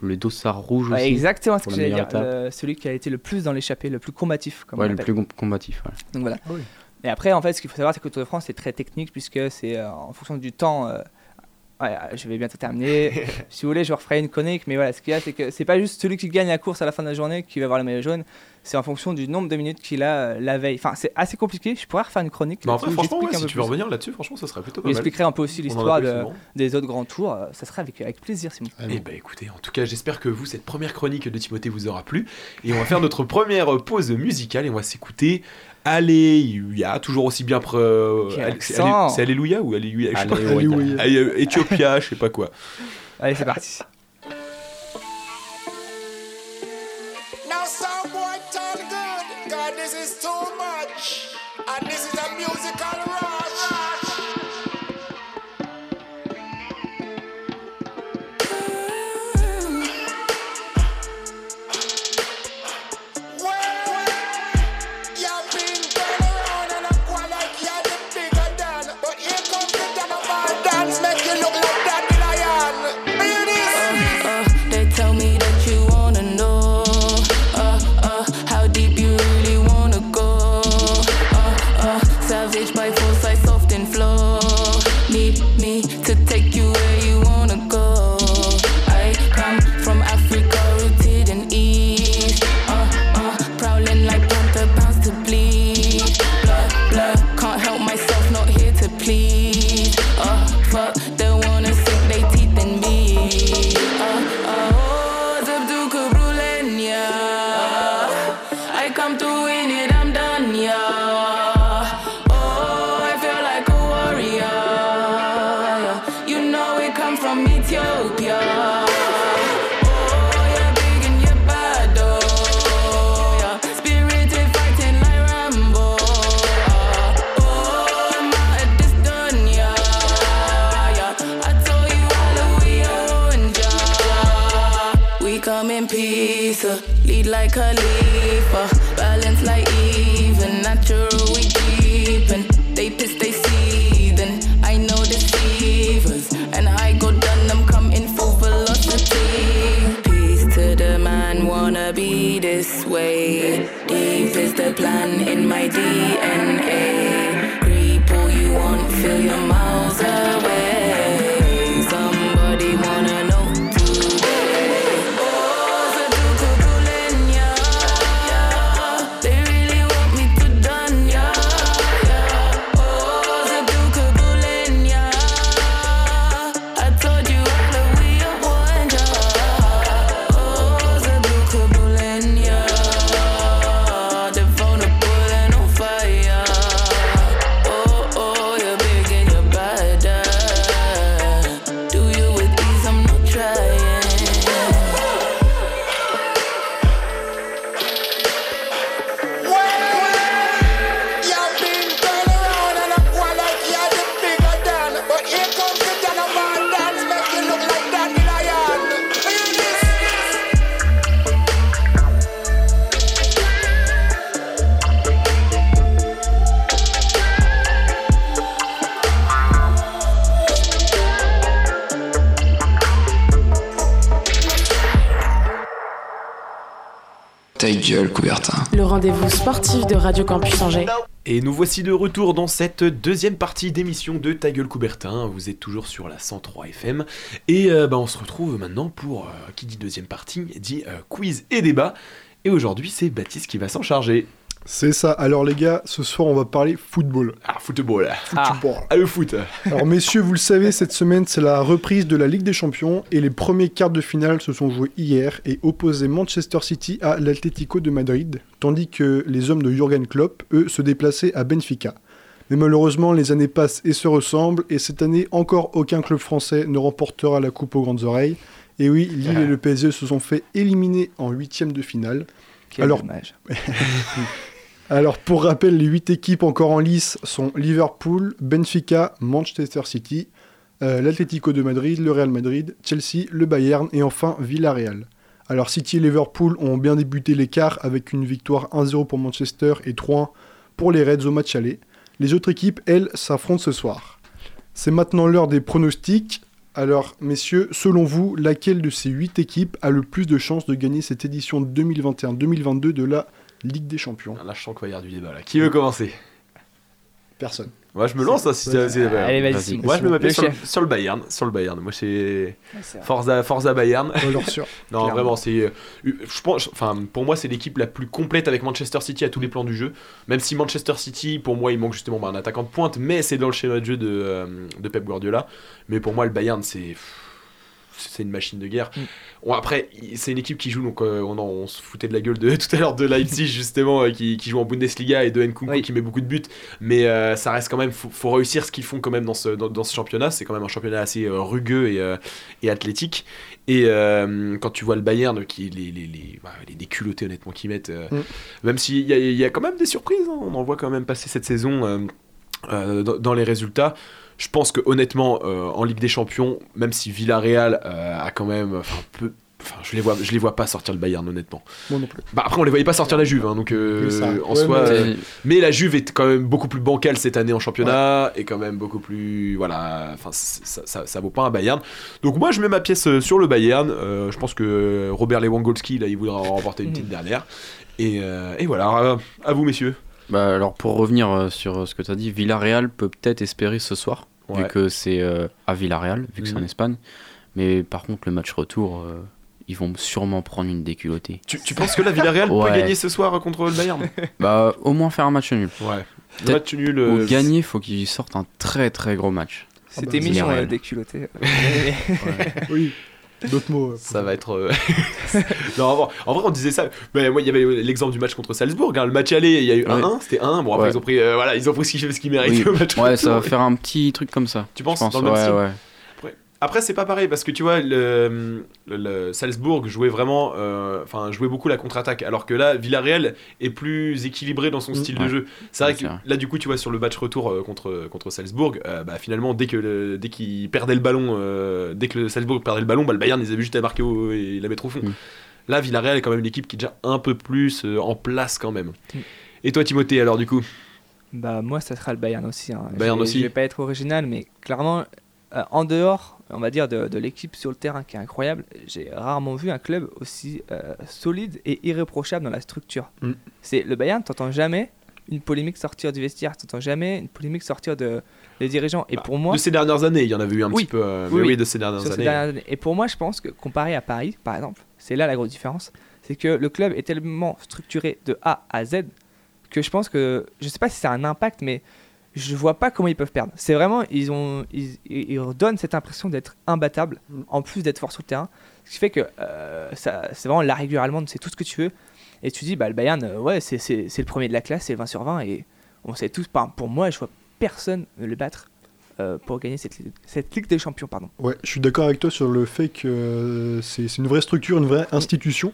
le dossard rouge Ouais, aussi. exactement ce que j'allais dire. Le- celui qui a été le plus dans l'échappée, le plus combatif, comme Ouais, on le plus com- combatif. ouais. Donc voilà. Ah oui. Et après, en fait, ce qu'il faut savoir, c'est que le Tour de France, c'est très technique, puisque c'est euh, en fonction du temps. euh, ouais, euh, je vais bientôt terminer. si vous voulez, je referai une chronique. Mais voilà, ce qu'il y a, c'est que c'est pas juste celui qui gagne la course à la fin de la journée qui va avoir le maillot jaune. C'est en fonction du nombre de minutes qu'il a euh, la veille. Enfin, c'est assez compliqué. Je pourrais refaire une chronique. Mais en là-dessus où franchement, ouais, si tu veux revenir là-dessus, franchement, ça serait plutôt pas mal. J'expliquerai un peu aussi en l'histoire de- des autres grands tours. euh, Ça serait avec, avec plaisir, Simon. Eh bah écoutez, en tout cas, j'espère que vous, cette première chronique de Timothée vous aura plu. Et on va faire notre première pause musicale et on va s'écouter Alléluia, toujours aussi bien. Pre... euh, c'est Alléluia ou Alléluia je sais pas. Alléluia. Alléluia. Allé- euh, Éthiopia, je sais pas quoi. Allez, c'est parti. Now some like Khalifa, balance like even, natural we deepen. They piss, they seething. I know deceivers, and I go done them come in full velocity. Peace to the man, wanna be this way. Deep is the plan in my DNA. Gueule, Coubertin. Le rendez-vous sportif de Radio Campus Angers. Et nous voici de retour dans cette deuxième partie d'émission de Ta gueule Coubertin. Vous êtes toujours sur la 103 FM. Et euh, bah, on se retrouve maintenant pour, euh, qui dit deuxième partie, dit euh, quiz et débat. Et aujourd'hui, c'est Baptiste qui va s'en charger. C'est ça. Alors les gars, ce soir on va parler football. Ah, football. Football. Ah, le foot. Alors messieurs, vous le savez, cette semaine c'est la reprise de la Ligue des Champions et les premiers quarts de finale se sont joués hier et opposaient Manchester City à l'Atlético de Madrid, tandis que les hommes de Jurgen Klopp, eux, se déplaçaient à Benfica. Mais malheureusement, les années passent et se ressemblent, et cette année, encore aucun club français ne remportera la coupe aux grandes oreilles. Et oui, Lille et le PSG se sont fait éliminer en huitième de finale. Quel Alors, dommage. alors, pour rappel, les 8 équipes encore en lice sont Liverpool, Benfica, Manchester City, euh, l'Atlético de Madrid, le Real Madrid, Chelsea, le Bayern et enfin Villarreal. Alors, City et Liverpool ont bien débuté l'écart avec une victoire 1-0 pour Manchester et 3-1 pour les Reds au match aller. Les autres équipes, elles, s'affrontent ce soir. C'est maintenant l'heure des pronostics. Alors, messieurs, selon vous, laquelle de ces 8 équipes a le plus de chances de gagner cette édition 2021-2022 de la Ligue des Champions Là, je sens qu'il va y avoir du débat là. Qui veut commencer? Personne. Moi, je me lance hein, si c'est. Allez, vas-y. Moi, je me Le m'appelle sur, sur le Bayern. Sur le Bayern. Moi, c'est. Forza, Forza Bayern. Sûr. Non, Clairement. vraiment, c'est. euh, Je pense, enfin, pour moi, c'est l'équipe la plus complète avec Manchester City à tous les plans du jeu. Même si Manchester City, pour moi, il manque justement bah, un attaquant de pointe, mais c'est dans le schéma de jeu de, euh, de Pep Guardiola. Mais pour moi, le Bayern, c'est. C'est une machine de guerre. Mm. Bon, après, c'est une équipe qui joue, donc euh, on, en- on se foutait de la gueule de tout à l'heure de Leipzig, justement, euh, qui, qui joue en Bundesliga et de Nkunku Oui. qui met beaucoup de buts. Mais euh, ça reste quand même, faut, faut réussir ce qu'ils font quand même dans ce, dans, dans ce championnat. C'est quand même un championnat assez rugueux et, et athlétique. Et euh, quand tu vois le Bayern, qui les, les, les, bah, les déculottés honnêtement qu'ils mettent, euh, Mm. même s'il y, y a quand même des surprises, hein, on en voit quand même passer cette saison euh, dans, dans les résultats. Je pense que honnêtement, euh, en Ligue des Champions, même si Villarreal euh, a quand même, enfin, peu, enfin, je les vois, je les vois pas sortir le Bayern honnêtement. Moi non plus. Bah après, on les voyait pas sortir la Juve, hein, donc euh, ça. en Ouais, soi. mais- euh, mais la Juve est quand même beaucoup plus bancale cette année en championnat et quand même beaucoup plus voilà enfin ça, ça, ça vaut pas un Bayern donc moi je mets ma pièce sur le Bayern Euh, je pense que Robert Lewandowski là il voudra en remporter une petite dernière et, euh, et voilà à vous messieurs Bah, alors pour revenir sur ce que tu as dit, Villarreal peut peut-être espérer ce soir, Ouais. vu que c'est euh, à Villarreal, vu que c'est en Mhm. Espagne. Mais par contre, le match retour, euh, ils vont sûrement prendre une déculottée. tu, tu penses que la Villarreal peut Ouais. gagner ce soir contre le Bayern? Bah, au moins faire un match nul. ouais le match nul euh, Pour gagner, faut qu'ils sortent un très très gros match. C'était mignon, euh, des culottés. Oui. D'autres mots. euh, Ça va être. euh, non, en vrai, en vrai, on disait ça. Mais moi, il y avait l'exemple du match contre Salzbourg. hein. Le match aller, il y a eu Ouais. 1-1. C'était 1. Bon, après, Ouais. ils ont pris, euh, voilà, ils ont pris ce qu'ils ce qu'ils méritent Oui. au match. Ouais, ça va faire un petit truc comme ça. Tu penses, pense, dans le même ouais, style ouais. Après, c'est pas pareil parce que tu vois, le, le- le Salzbourg jouait vraiment. euh, Enfin, jouait beaucoup la contre-attaque. Alors que là, Villarreal est plus équilibré dans son Mm. style de jeu. C'est vrai que vrai. là, du coup, tu vois, sur le match retour euh, contre, contre Salzbourg, euh, bah, finalement, dès que le- dès qu'il perdait le ballon, euh, dès que le Salzbourg perdait le ballon, bah, le Bayern, ils avaient juste à marquer au- et la mettre au fond. Mm. Là, Villarreal est quand même une équipe qui est déjà un peu plus euh, en place quand même. Mm. Et toi, Timothée, alors du coup? Bah moi ça sera le Bayern aussi. hein. Bayern je, vais- aussi. Je vais pas être original, mais clairement, euh, en dehors, on va dire, de, de l'équipe sur le terrain qui est incroyable, j'ai rarement vu un club aussi euh, solide et irréprochable dans la structure. Mm. C'est le Bayern, t'entends jamais une polémique sortir du vestiaire, t'entends jamais une polémique sortir de des dirigeants. Et Bah, pour moi, De ces dernières années, il y en avait eu un Oui. petit peu. euh, Oui, mais oui. de ces dernières sur ces années. dernières années. Et pour moi, je pense que comparé à Paris, par exemple, c'est là la grosse différence, c'est que le club est tellement structuré de A à Z que je pense que, je sais pas si c'est un impact, mais je vois pas comment ils peuvent perdre. C'est vraiment, ils ont, ils, ils donnent cette impression d'être imbattables, Mm. en plus d'être forts sur le terrain, ce qui fait que euh, ça, c'est vraiment la rigueur allemande, c'est tout ce que tu veux. Et tu dis, bah le Bayern, euh, ouais, c'est, c'est, c'est le premier de la classe, c'est 20 sur 20, et on sait tous, pour moi, je vois personne le battre euh, pour gagner cette, Ligue- cette Ligue des Champions, pardon. Ouais, je suis d'accord avec toi sur le fait que euh, c'est c'est une vraie structure, une vraie institution.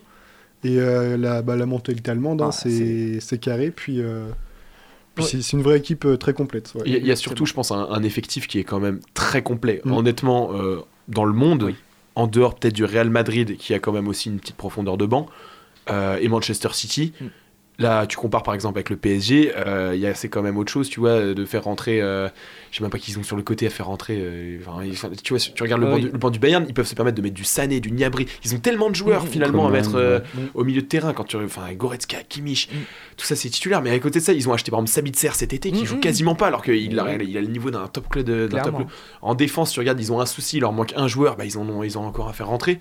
Et euh, la, bah, la mentalité allemande, hein, Ah, c'est c'est carré. Puis, euh, puis Ouais. c'est une vraie équipe euh, très complète. ouais. Il y, a- il y a surtout, je pense, un, un effectif qui est quand même très complet. Mm. Honnêtement, euh, dans le monde, Oui. en dehors peut-être du Real Madrid, qui a quand même aussi une petite profondeur de banc, euh, et Manchester City, Mm. Là, tu compares par exemple avec le PSG, euh, c'est quand même autre chose, tu vois, de faire rentrer. euh, je sais même pas qu'ils sont sur le côté à faire rentrer. euh, enfin, tu vois, tu regardes le, Oui. banc du, le banc du Bayern, ils peuvent se permettre de mettre du Sané, du Niabri. Ils ont tellement de joueurs finalement à mettre euh, ouais. au milieu de terrain. Quand tu, enfin, Goretzka, Kimmich, Mm. tout ça c'est titulaire. Mais à côté de ça, ils ont acheté par exemple Sabitzer cet été qui Mm, joue mm. quasiment pas, alors qu'il a, Ouais. il a le niveau d'un top club. de- top club. En défense, tu regardes, ils ont un souci, il leur manque un joueur, bah, ils, en ont, ils ont encore à faire rentrer.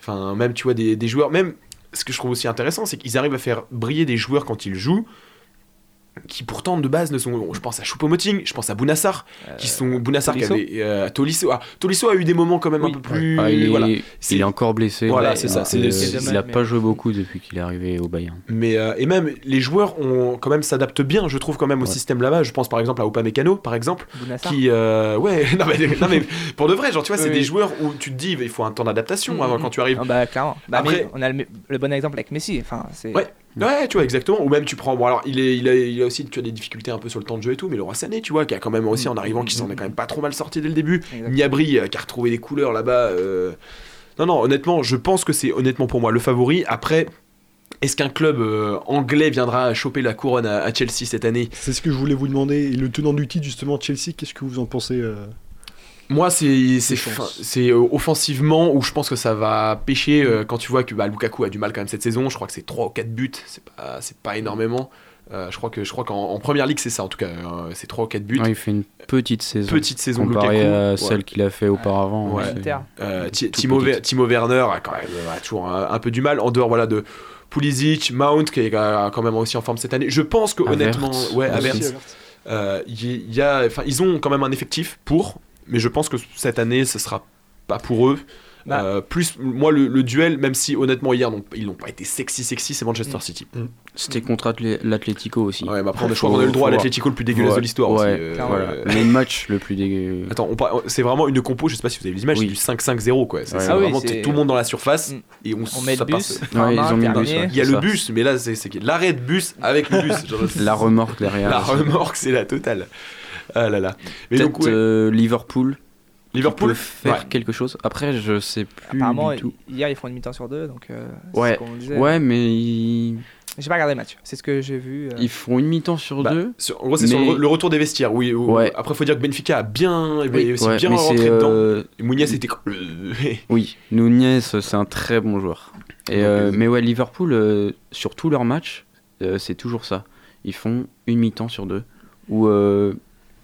Enfin, même, tu vois, des, des joueurs, même ce que je trouve aussi intéressant, c'est qu'ils arrivent à faire briller des joueurs quand ils jouent qui pourtant de base ne sont je pense à Choupo-Moting je pense à Bounassar qui sont Bounassar qui Tolisso avait euh, Tolisso ah, Tolisso a eu des moments quand même Oui. un peu plus Ah, il, est, voilà il est encore blessé. Voilà, c'est ça, euh, c'est- il c'est il dommage, a mais- pas joué beaucoup depuis qu'il est arrivé au Bayern. mais euh, et même les joueurs ont quand même s'adaptent bien je trouve quand même au Ouais. système là-bas je pense par exemple à Upamecano par exemple Bounassar. qui euh, ouais non mais, non, mais pour de vrai genre tu vois c'est Oui. des joueurs où tu te dis il faut un temps d'adaptation Mm, avant mm. quand tu arrives Ah bah clairement. Bah, Après- mais on a le, le bon exemple avec Messi. Enfin, c'est. Ouais. Ouais, tu vois, exactement. Ou même tu prends. Bon, alors, il, est, il, a, il a aussi tu as des difficultés un peu sur le temps de jeu et tout, mais le roi Sané, tu vois, qui a quand même aussi en arrivant, qui s'en est quand même pas trop mal sorti dès le début. Exactement. Niabri, euh, qui a retrouvé des couleurs là-bas. euh, Non, non, honnêtement, je pense que c'est honnêtement pour moi le favori. Après, est-ce qu'un club euh, anglais viendra choper la couronne à, à Chelsea cette année? C'est ce que je voulais vous demander. Et le tenant du titre, justement, Chelsea, qu'est-ce que vous en pensez euh? Moi, c'est euh, offensivement où je pense que ça va pêcher euh, quand tu vois que bah, Lukaku a du mal quand même cette saison. Je crois que c'est 3 ou 4 buts, c'est pas, c'est pas énormément. Euh, je crois que je crois qu'en en première ligue c'est ça en tout cas, euh, c'est 3 ou 4 buts. Ouais, il fait une petite saison. Petite saison comparée Lukaku. à Ouais. celle qu'il a fait auparavant. Ouais. Euh, Timo, Timo Werner a quand même a toujours un, un peu du mal en dehors voilà de Pulisic, Mount qui est quand même aussi en forme cette année. Je pense que honnêtement, ouais, euh, il y a, enfin, ils ont quand même un effectif pour, mais je pense que cette année, ce sera pas pour eux. Bah. Euh, plus, moi, le, le duel, même si honnêtement hier, non- ils n'ont pas été sexy, sexy, c'est Manchester Mm. City. C'était contre l'Atlético aussi. Ouais, mais après, on a- je Faut- crois qu'on a eu le droit à faut l'Atlético le plus dégueulasse Ouais. de l'histoire aussi. Ouais, euh, voilà. Le match le plus dégueu. Attends, c'est vraiment une compo, je sais pas si vous avez vu l'image, Oui. c'est du 5-5-0 quoi. C'est Ouais. c'est Ah vraiment tout le monde dans la surface Mm. et on, On met ça le bus. Ouais, ils ont mis le bus, terminé. ouais. Il y a le ça. bus, mais là c'est l'arrêt de bus avec le bus. La remorque derrière. la remorque, c'est la totale. Ah là là. Mais Peut-être donc, ouais, euh, Liverpool. Liverpool peut faire Ouais. quelque chose. Après, je sais plus Apparemment, du tout. hier ils font une mi-temps sur deux, donc. euh, c'est Ouais. ce qu'on disait. Ouais, mais ils, J'ai pas regardé le match. C'est ce que j'ai vu. euh. ils font une mi-temps sur Bah, deux. sur- en gros, c'est sur Mais- le, le retour des vestiaires. Oui. où- Ouais. Après, faut dire que Benfica a bien, Oui, aussi ouais, bien mais rentré c'est, dedans. euh, Et Mounias était. Oui, Nunez, c'est un très bon joueur. Et, euh, euh, mais ouais, Liverpool, euh, sur tous leurs matchs, euh, c'est toujours ça. Ils font une mi-temps sur deux ou euh,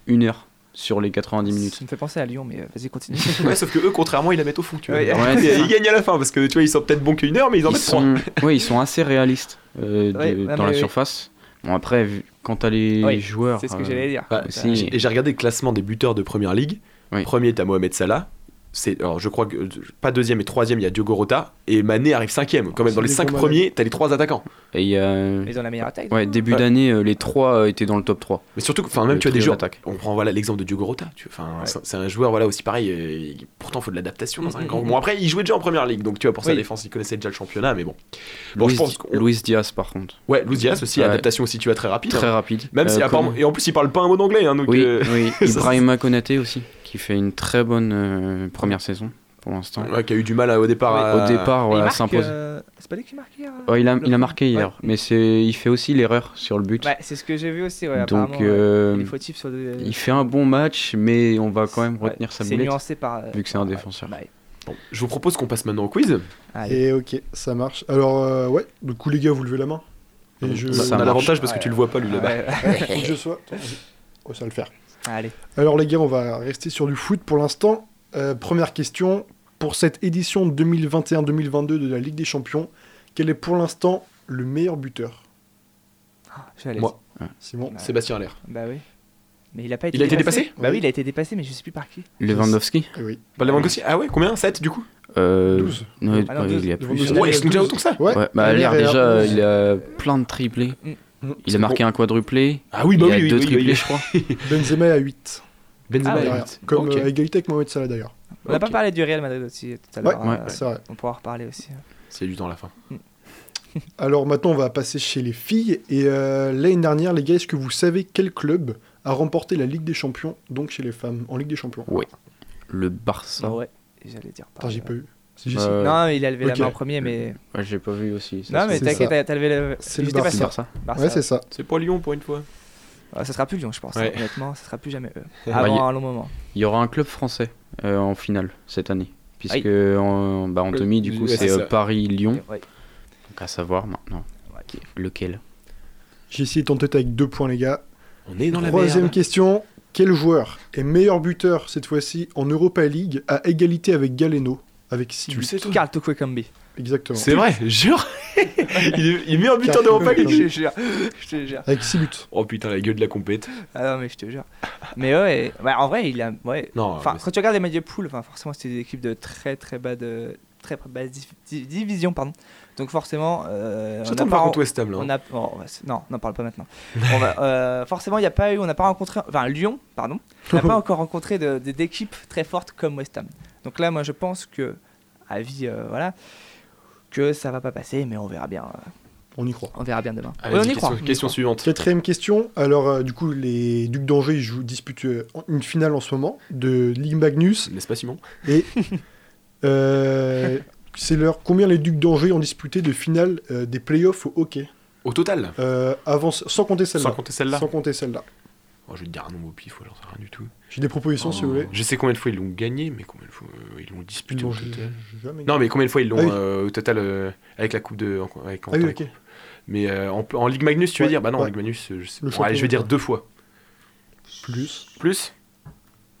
une heure sur les 90 minutes. Ça me fait penser à Lyon, mais euh, vas-y, continue. ouais, sauf que eux, contrairement, ils la mettent au fond. Tu vois. Ouais. Ouais, ils, gagnent à la fin parce que tu vois, ils sont peut-être bons qu'une heure, mais ils en Ils mettent trois. sont, ouais, ils sont assez réalistes euh, de- dans la oui. surface. Bon, après, vu- quand t'as les Oui, joueurs. C'est ce que euh, j'allais dire. Bah, Si. Et j'ai regardé le classement des buteurs de Première Ligue. Oui. Premier, t'as Mohamed Salah. C'est, alors, je crois que euh, pas deuxième et troisième, il y a Diogo Rota. Et Mané arrive cinquième. Quand même, dans les cinq premiers, t'as les trois attaquants. Et il y a. Ils ont la meilleure attaque. Ouais, début Ouais. d'année, euh, les trois euh, étaient dans le top 3. Mais surtout, enfin, même Le tu as des joueurs. On prend voilà l'exemple de Diogo Rota. Enfin, Ouais. c'est- un joueur voilà aussi pareil. euh, il- pourtant, il faut de l'adaptation dans un Mhm. grand. Bon après, il jouait déjà en première ligue, donc tu vois pour sa Oui. défense, il connaissait déjà le championnat, mais bon. Bon, Luis, je pense. qu'on- Luis Diaz, par contre. Ouais, Luis Diaz aussi, Ouais. adaptation aussi, tu vois très rapide. Très hein. rapide. Même si Euh, comme- et en plus, il parle pas un mot d'anglais, hein, donc. Oui, euh, oui. ça, Ibrahima Konaté aussi, qui fait une très bonne euh, première saison pour l'instant. ouais, qui a eu du mal à- au départ. à- Au départ, Et il voilà, marque, s'impose. euh, C'est pas lui qui marque hier euh Ouais, il, a, il a marqué hier, Ouais. mais c'est, il fait aussi l'erreur sur le but. Ouais, c'est ce que j'ai vu aussi. Ouais, Donc, ouais. euh, Il est fautif sur des- il fait un bon match, mais on va quand même Ouais, retenir sa C'est boulette, nuancé par. euh, vu que c'est un ouais, défenseur. bah, ouais. Bon, je vous propose qu'on passe maintenant au quiz. Allez. Et ok, ça marche. Alors, euh, ouais, du coup, les gars, vous levez la main. Et je... On a- Ça on a l'avantage parce que Ouais. tu le vois pas lui là-bas. Ouais, Ouais, que je sois. Oh, ça va le faire. Allez. Alors, les gars, on va rester sur du foot pour l'instant. Euh, première question. Pour cette édition 2021-2022 de la Ligue des Champions, quel est pour l'instant le meilleur buteur? J'allais Moi. Simon Ouais. Sébastien Allaire. Bah oui. Mais il a pas été Il a été dépassé Bah oui, Oui. il a été dépassé, mais je sais plus par qui. Lewandowski Eh oui. Pas Lewandowski Ah ouais, combien? 7 du coup? Euh, 12. non, Ah non, ouais, 12. il y a plus. Ouais, ils sont déjà autant que ça Ouais, Ouais, bah, Allaire déjà, 11. il a plein de triplés. Mm. Il a marqué un quadruplé. Ah oui, bah il oui, a oui, deux oui, triplés, oui. je crois. Benzema est à 8. Benzema Ah derrière. huit. Comme Ok. euh, égalité avec Mohamed Salah d'ailleurs. On n'a pas parlé du Real Madrid aussi tout à l'heure. ouais, euh, vrai. On pourra en reparler aussi. C'est du temps à la fin. Alors maintenant, on va passer chez les filles. Et euh, l'année dernière, les gars, est-ce que vous savez quel club a remporté la Ligue des Champions, donc chez les femmes, en Ligue des Champions? Le Barça. Bah ouais, j'allais dire. Attends, j'ai pas eu. Euh, Non, il a levé la main en premier, mais. Ouais, j'ai pas vu aussi. ça Non, mais t'inquiète, t'as t'as levé la. C'est le J'étais pas Barça. sûr. Barça. Ouais, c'est ça. C'est pas Lyon pour une fois. Ah, ça sera plus Lyon, je pense. Ouais. Honnêtement, ça sera plus jamais eux. Ouais, Avant y- un long moment. Il y aura un club français euh, en finale cette année. Puisque Aïe. en, bah, en Le- demi, du coup, ouais, c'est c'est euh. Paris-Lyon. Ouais. Donc à savoir maintenant lequel. Jessie est en tête avec deux points, les gars. On est dans la Troisième question. Quel joueur est meilleur buteur cette fois-ci en Europa League à égalité avec Galeno? Avec 6 Tu le sais, toi Carl Tokwekambi. Exactement. C'est vrai, jure il, est, il est meilleur buteur d'Europa Je League te jure. Je te jure. Avec 6 buts. Oh putain, la gueule de la compète. Ah non, mais je te jure. Mais ouais, ouais, en vrai, il a. Ouais. Non, Enfin, quand tu regardes les matchs de poule, enfin, forcément, c'était des équipes de très très bas de très basse di- di- division, pardon. Donc forcément, euh, de pas voir ren- contre West Ham là. on a, oh, on non, n'en parle pas maintenant. On va, euh, forcément, il n'y a pas eu, on n'a pas rencontré, enfin Lyon, pardon, on n'a pas encore rencontré de- de- d'équipes très fortes comme West Ham. Donc là, moi, je pense que, à vie, euh, voilà, que ça va pas passer, mais on verra bien, euh, On y croit. on verra bien demain. Allez, Ouais, on y question, croit. on y question croit. suivante. Quatrième question. Alors, euh, du coup, les Ducs d'Angers ils jouent, disputent euh, une finale en ce moment de Ligue Magnus. N'est-ce pas Simon? Et euh, c'est leur combien les Ducs d'Angers ont disputé de finale euh, des playoffs au hockey? Au total? Euh, avant, sans compter celle-là. Sans compter celle-là Sans compter celle-là. Oh, Je vais te dire un nombre au pif, alors ça rien du tout. J'ai des propositions si vous voulez. Je sais combien de fois ils l'ont gagné, mais combien de fois euh, ils l'ont disputé Ils au total jamais Non, mais combien de fois ils l'ont Ah oui. euh, au total euh, avec la coupe de. en- Avec, en Ah oui, temps et ok. coupe. Mais euh, en, en Ligue Magnus, tu veux Ouais, dire? Bah non, en. Ligue Magnus, je sais Bon, allez, je vais dire deux fois. Plus. Plus?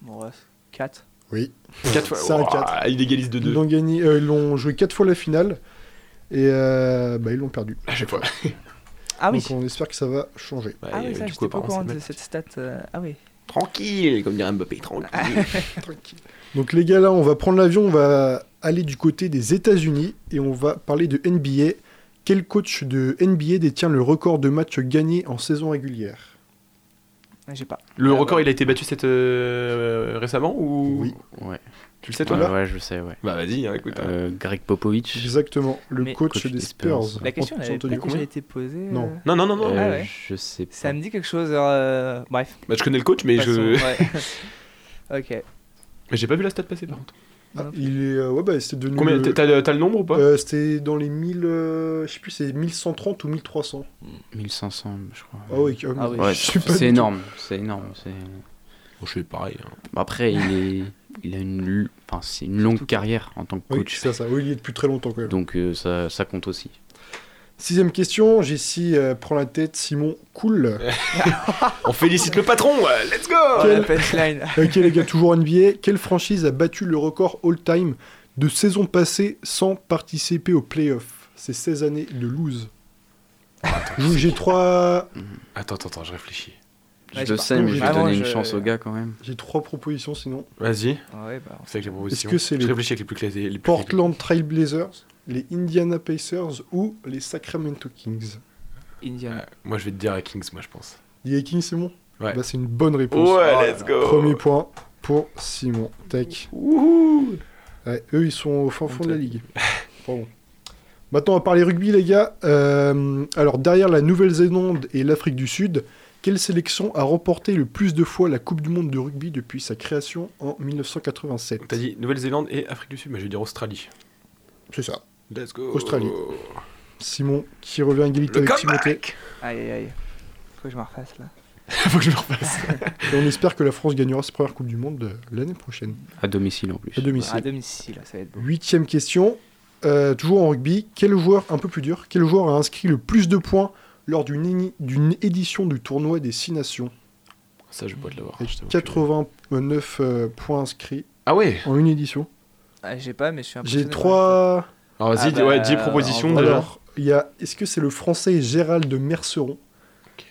Bon, ouais, 4. Oui. Quatre fois. C'est un Ouah, quatre. il égalise de Ils deux. l'ont gagné, euh, ils l'ont joué 4 fois la finale. Et euh, bah, ils l'ont perdu. À chaque fois. Ah oui. Donc on espère que ça va changer. Bah, Ah oui, ça, coup, pas au courant de cette stat. Ah oui. Tranquille, comme dirait Mbappé, tranquille. Donc les gars, là, on va prendre l'avion, on va aller du côté des États-Unis et on va parler de NBA. Quel coach de NBA détient le record de matchs gagnés en saison régulière? Ah, J'ai pas. Le Ah, record, bah. il a été battu cette, euh, récemment ou? Oui. Ouais. Tu le sais toi Ouais, ouais, je sais, ouais. Bah vas-y, hein, écoute. hein. Euh, Greg Popovich. Exactement, le Mais- coach, Coach des des Spurs. Spurs. La question Antonio. pas déjà été posée. Non. euh, Non, non, non, non. Euh, Ah ouais. Je sais pas. Ça me dit quelque chose. euh, Bref. Bah, je connais le coach, mais passons, je. ouais. ok. Mais j'ai pas vu la stat passer par contre. Ah, il est, euh, ouais, bah, c'était devenu. Combien le- T'as t'as le nombre ou pas Euh, C'était dans les 1000, euh, je sais plus, c'est 1130 ou 1300. 1500, je crois. Ah oui, quand même. Ah oui. Ouais, c'est énorme, c'est énorme. c'est- Bon, je fais pareil. hein. Après, il est, il a une, enfin, c'est une longue carrière en tant que Oui, coach, c'est ça. Oui, il y est depuis très longtemps quand même. donc euh, ça, ça compte aussi. Sixième question, Jessie euh, prend la tête, Simon cool. On félicite le patron, euh, let's go Quel- la punchline. ok les gars, toujours NBA. Quelle franchise a battu le record all-time de saison passée sans participer aux playoffs? C'est 16 années de lose. J'ai- J'ai trois, Attends, attends, attends, je réfléchis. Ouais, je j'ai le sais, mais je vais donner une chance au gars quand même. j'ai trois propositions sinon. Vas-y, Ah ouais, bah, c'est propositions. que c'est je les- réfléchis avec les plus classés. Les plus Portland Trail Blazers, les Indiana Pacers ou les Sacramento Kings? Indiana. Euh, moi, je vais te dire à Kings, moi, je pense. Les Kings, c'est bon? Ouais. Bah, c'est une bonne réponse. Ouais, Oh let's go Premier point pour Simon. Wouhou Ouais, eux, ils sont au fin fond de la ligue. Pardon. Maintenant, on va parler rugby, les gars. Euh, alors, derrière la Nouvelle-Zélande et l'Afrique du Sud, quelle sélection a remporté le plus de fois la Coupe du Monde de rugby depuis sa création en 1987 T'as dit Nouvelle-Zélande et Afrique du Sud, mais je vais dire Australie. C'est ça. Let's go Australie. Simon, qui revient à égalité Le avec Timothée. Aïe aïe aïe. Faut que je me refasse là. Faut que je me refasse. Et on espère que la France gagnera sa première Coupe du Monde l'année prochaine, À domicile en plus. à domicile. À domicile, ça va être beau. Huitième question, euh, toujours en rugby. Quel joueur, un peu plus dur, quel joueur a inscrit le plus de points lors d'une édition du tournoi des Six Nations Ça, je vais pas te l'avoir. Avec je t'avoue que- 89 euh, points inscrits Ah ouais en une édition. Ah, j'ai pas, mais je suis. J'ai trois. Alors vas-y, Ah dis- ouais, bah, 10 propositions déjà. Alors, il y a. Est-ce que c'est le français Gérald de Merceron,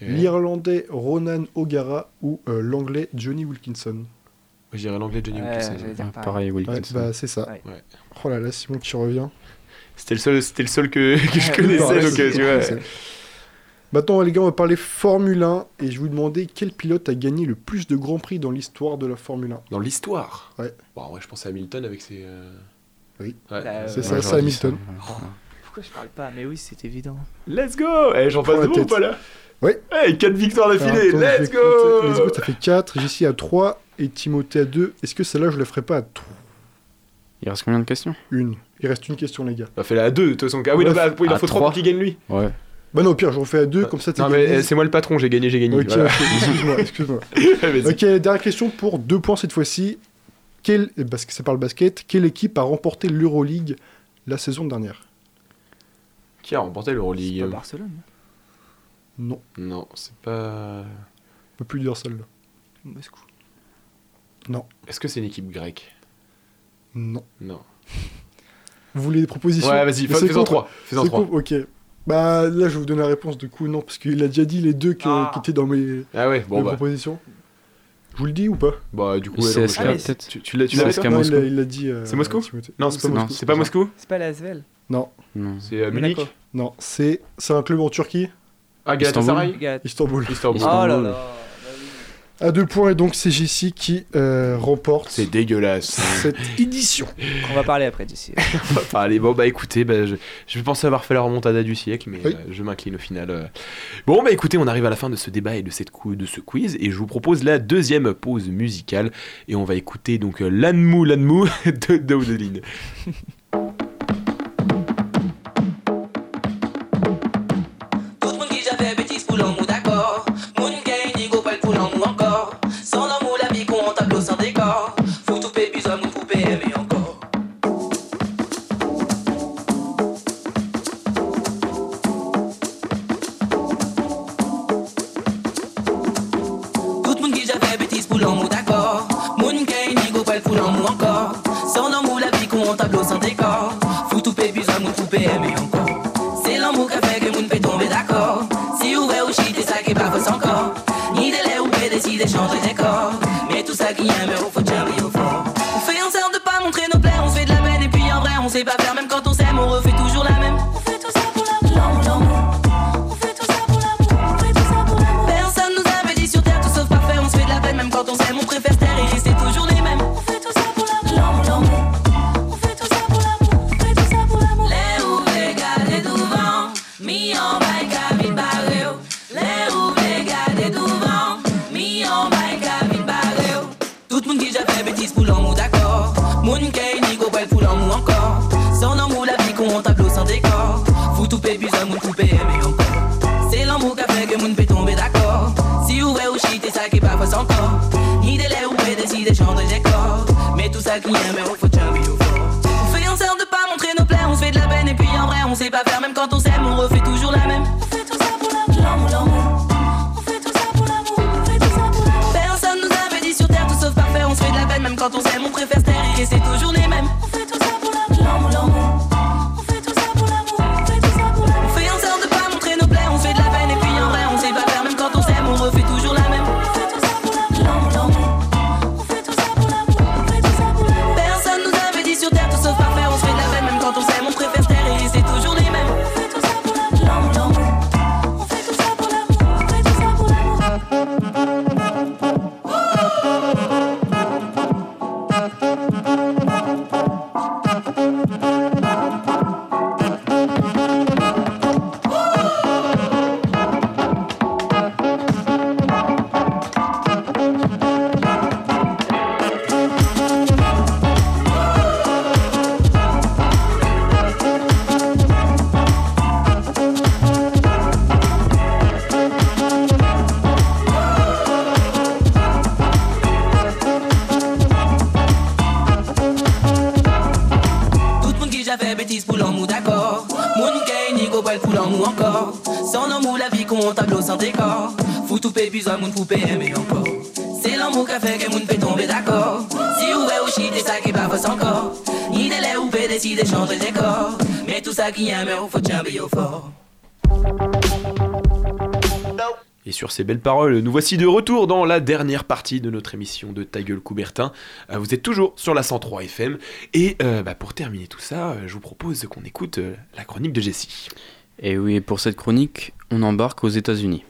l'irlandais Ronan O'Gara ou euh, l'anglais Johnny Wilkinson? Je dirais l'anglais Johnny Ouais, Wilkinson. dire pareil. pareil, Ouais, Wilkinson. bah c'est ça. Ouais. Oh là là, Simon, tu reviens. C'était le seul, c'était le seul que, que je connaissais, donc euh, c'est- tu vois. Maintenant, les gars, on va parler Formule 1 et je vais vous demander quel pilote a gagné le plus de grands prix dans l'histoire de la Formule 1. Dans l'histoire? Ouais. Bon, ouais, je pense à Hamilton avec ses. euh, Oui. Ouais. Bah, C'est euh, ça, Ouais, c'est j'aurais dit Hamilton. ça, ouais. Pourquoi je parle pas? Mais oui, c'est évident. Let's go Eh, j'en Prends passe la ou tête. pas là? Ouais. Hey, 4 victoires Alors, d'affilée, attends, je vais let's compter. go Let's go, ça fait 4. Jessie à 3 et Timothée à 2. Est-ce que celle-là, je la ferai pas à 3 Il reste combien de questions? Une. Il reste une question, les gars. Bah, fais-la à deux, de toute façon. Ah oui, non, bah, il en à faut trois trois. pour qu'il gagne lui. Ouais. Bah non, au pire, je refais à deux, comme ça, t'es Non, mais euh, c'est moi le patron, j'ai gagné, j'ai gagné. Ok, voilà. ok, excuse-moi, excuse-moi. Vas-y. Ok, dernière question pour deux points cette fois-ci. Quelle, parce que c'est par le basket, quelle équipe a remporté l'Euroleague la saison dernière? Qui a remporté l'Euroleague? Pas Barcelone. Non, Non, c'est pas. on peut plus dire celle-là. Moscou. Non, Est-ce que c'est une équipe grecque? Non. Non. Vous voulez des propositions? Ouais, vas-y, fais- con, trois. Fais-en c'est trois. Ok. Bah là, je vais vous donner la réponse de coup, non, parce qu'il a déjà dit les deux que- Ah. qui étaient dans mes, Ah ouais, bon mes bah. propositions. Je vous le dis ou pas? Bah, du coup, non, mais- peut-être Tu, tu l'as tu C'est l'avais SK toi Non, Moscou. il l'a- il l'a dit. euh, C'est Moscou? Timothée. Non, c'est pas, Non, Moscou. c'est C'est pas Moscou? C'est pas la Svel. Non, Non. C'est euh, Munich? Monaco. non, c'est c'est un club en Turquie, Ah, Galatasaray Galat. Istanbul. Istanbul. Oh là Istanbul. là. À deux points, et donc c'est JC qui euh, remporte C'est dégueulasse. cette édition. On va parler après d'ici. Enfin, allez, bon, bah écoutez, bah, je, je pensais avoir fait la remontada du siècle, mais Oui. euh, je m'incline au final. euh. Bon, bah écoutez, on arrive à la fin de ce débat et de, cette cou- de ce quiz, et je vous propose la deuxième pause musicale, et on va écouter donc L'Anmou L'Anmou de Daudeline. Et sur ces belles paroles, nous voici de retour dans la dernière partie de notre émission de Ta gueule Coubertin. Euh, vous êtes toujours sur la 103 FM. Et euh, bah, pour terminer tout ça, euh, je vous propose qu'on écoute la chronique de Jessie. Et oui, pour cette chronique, on embarque aux États-Unis.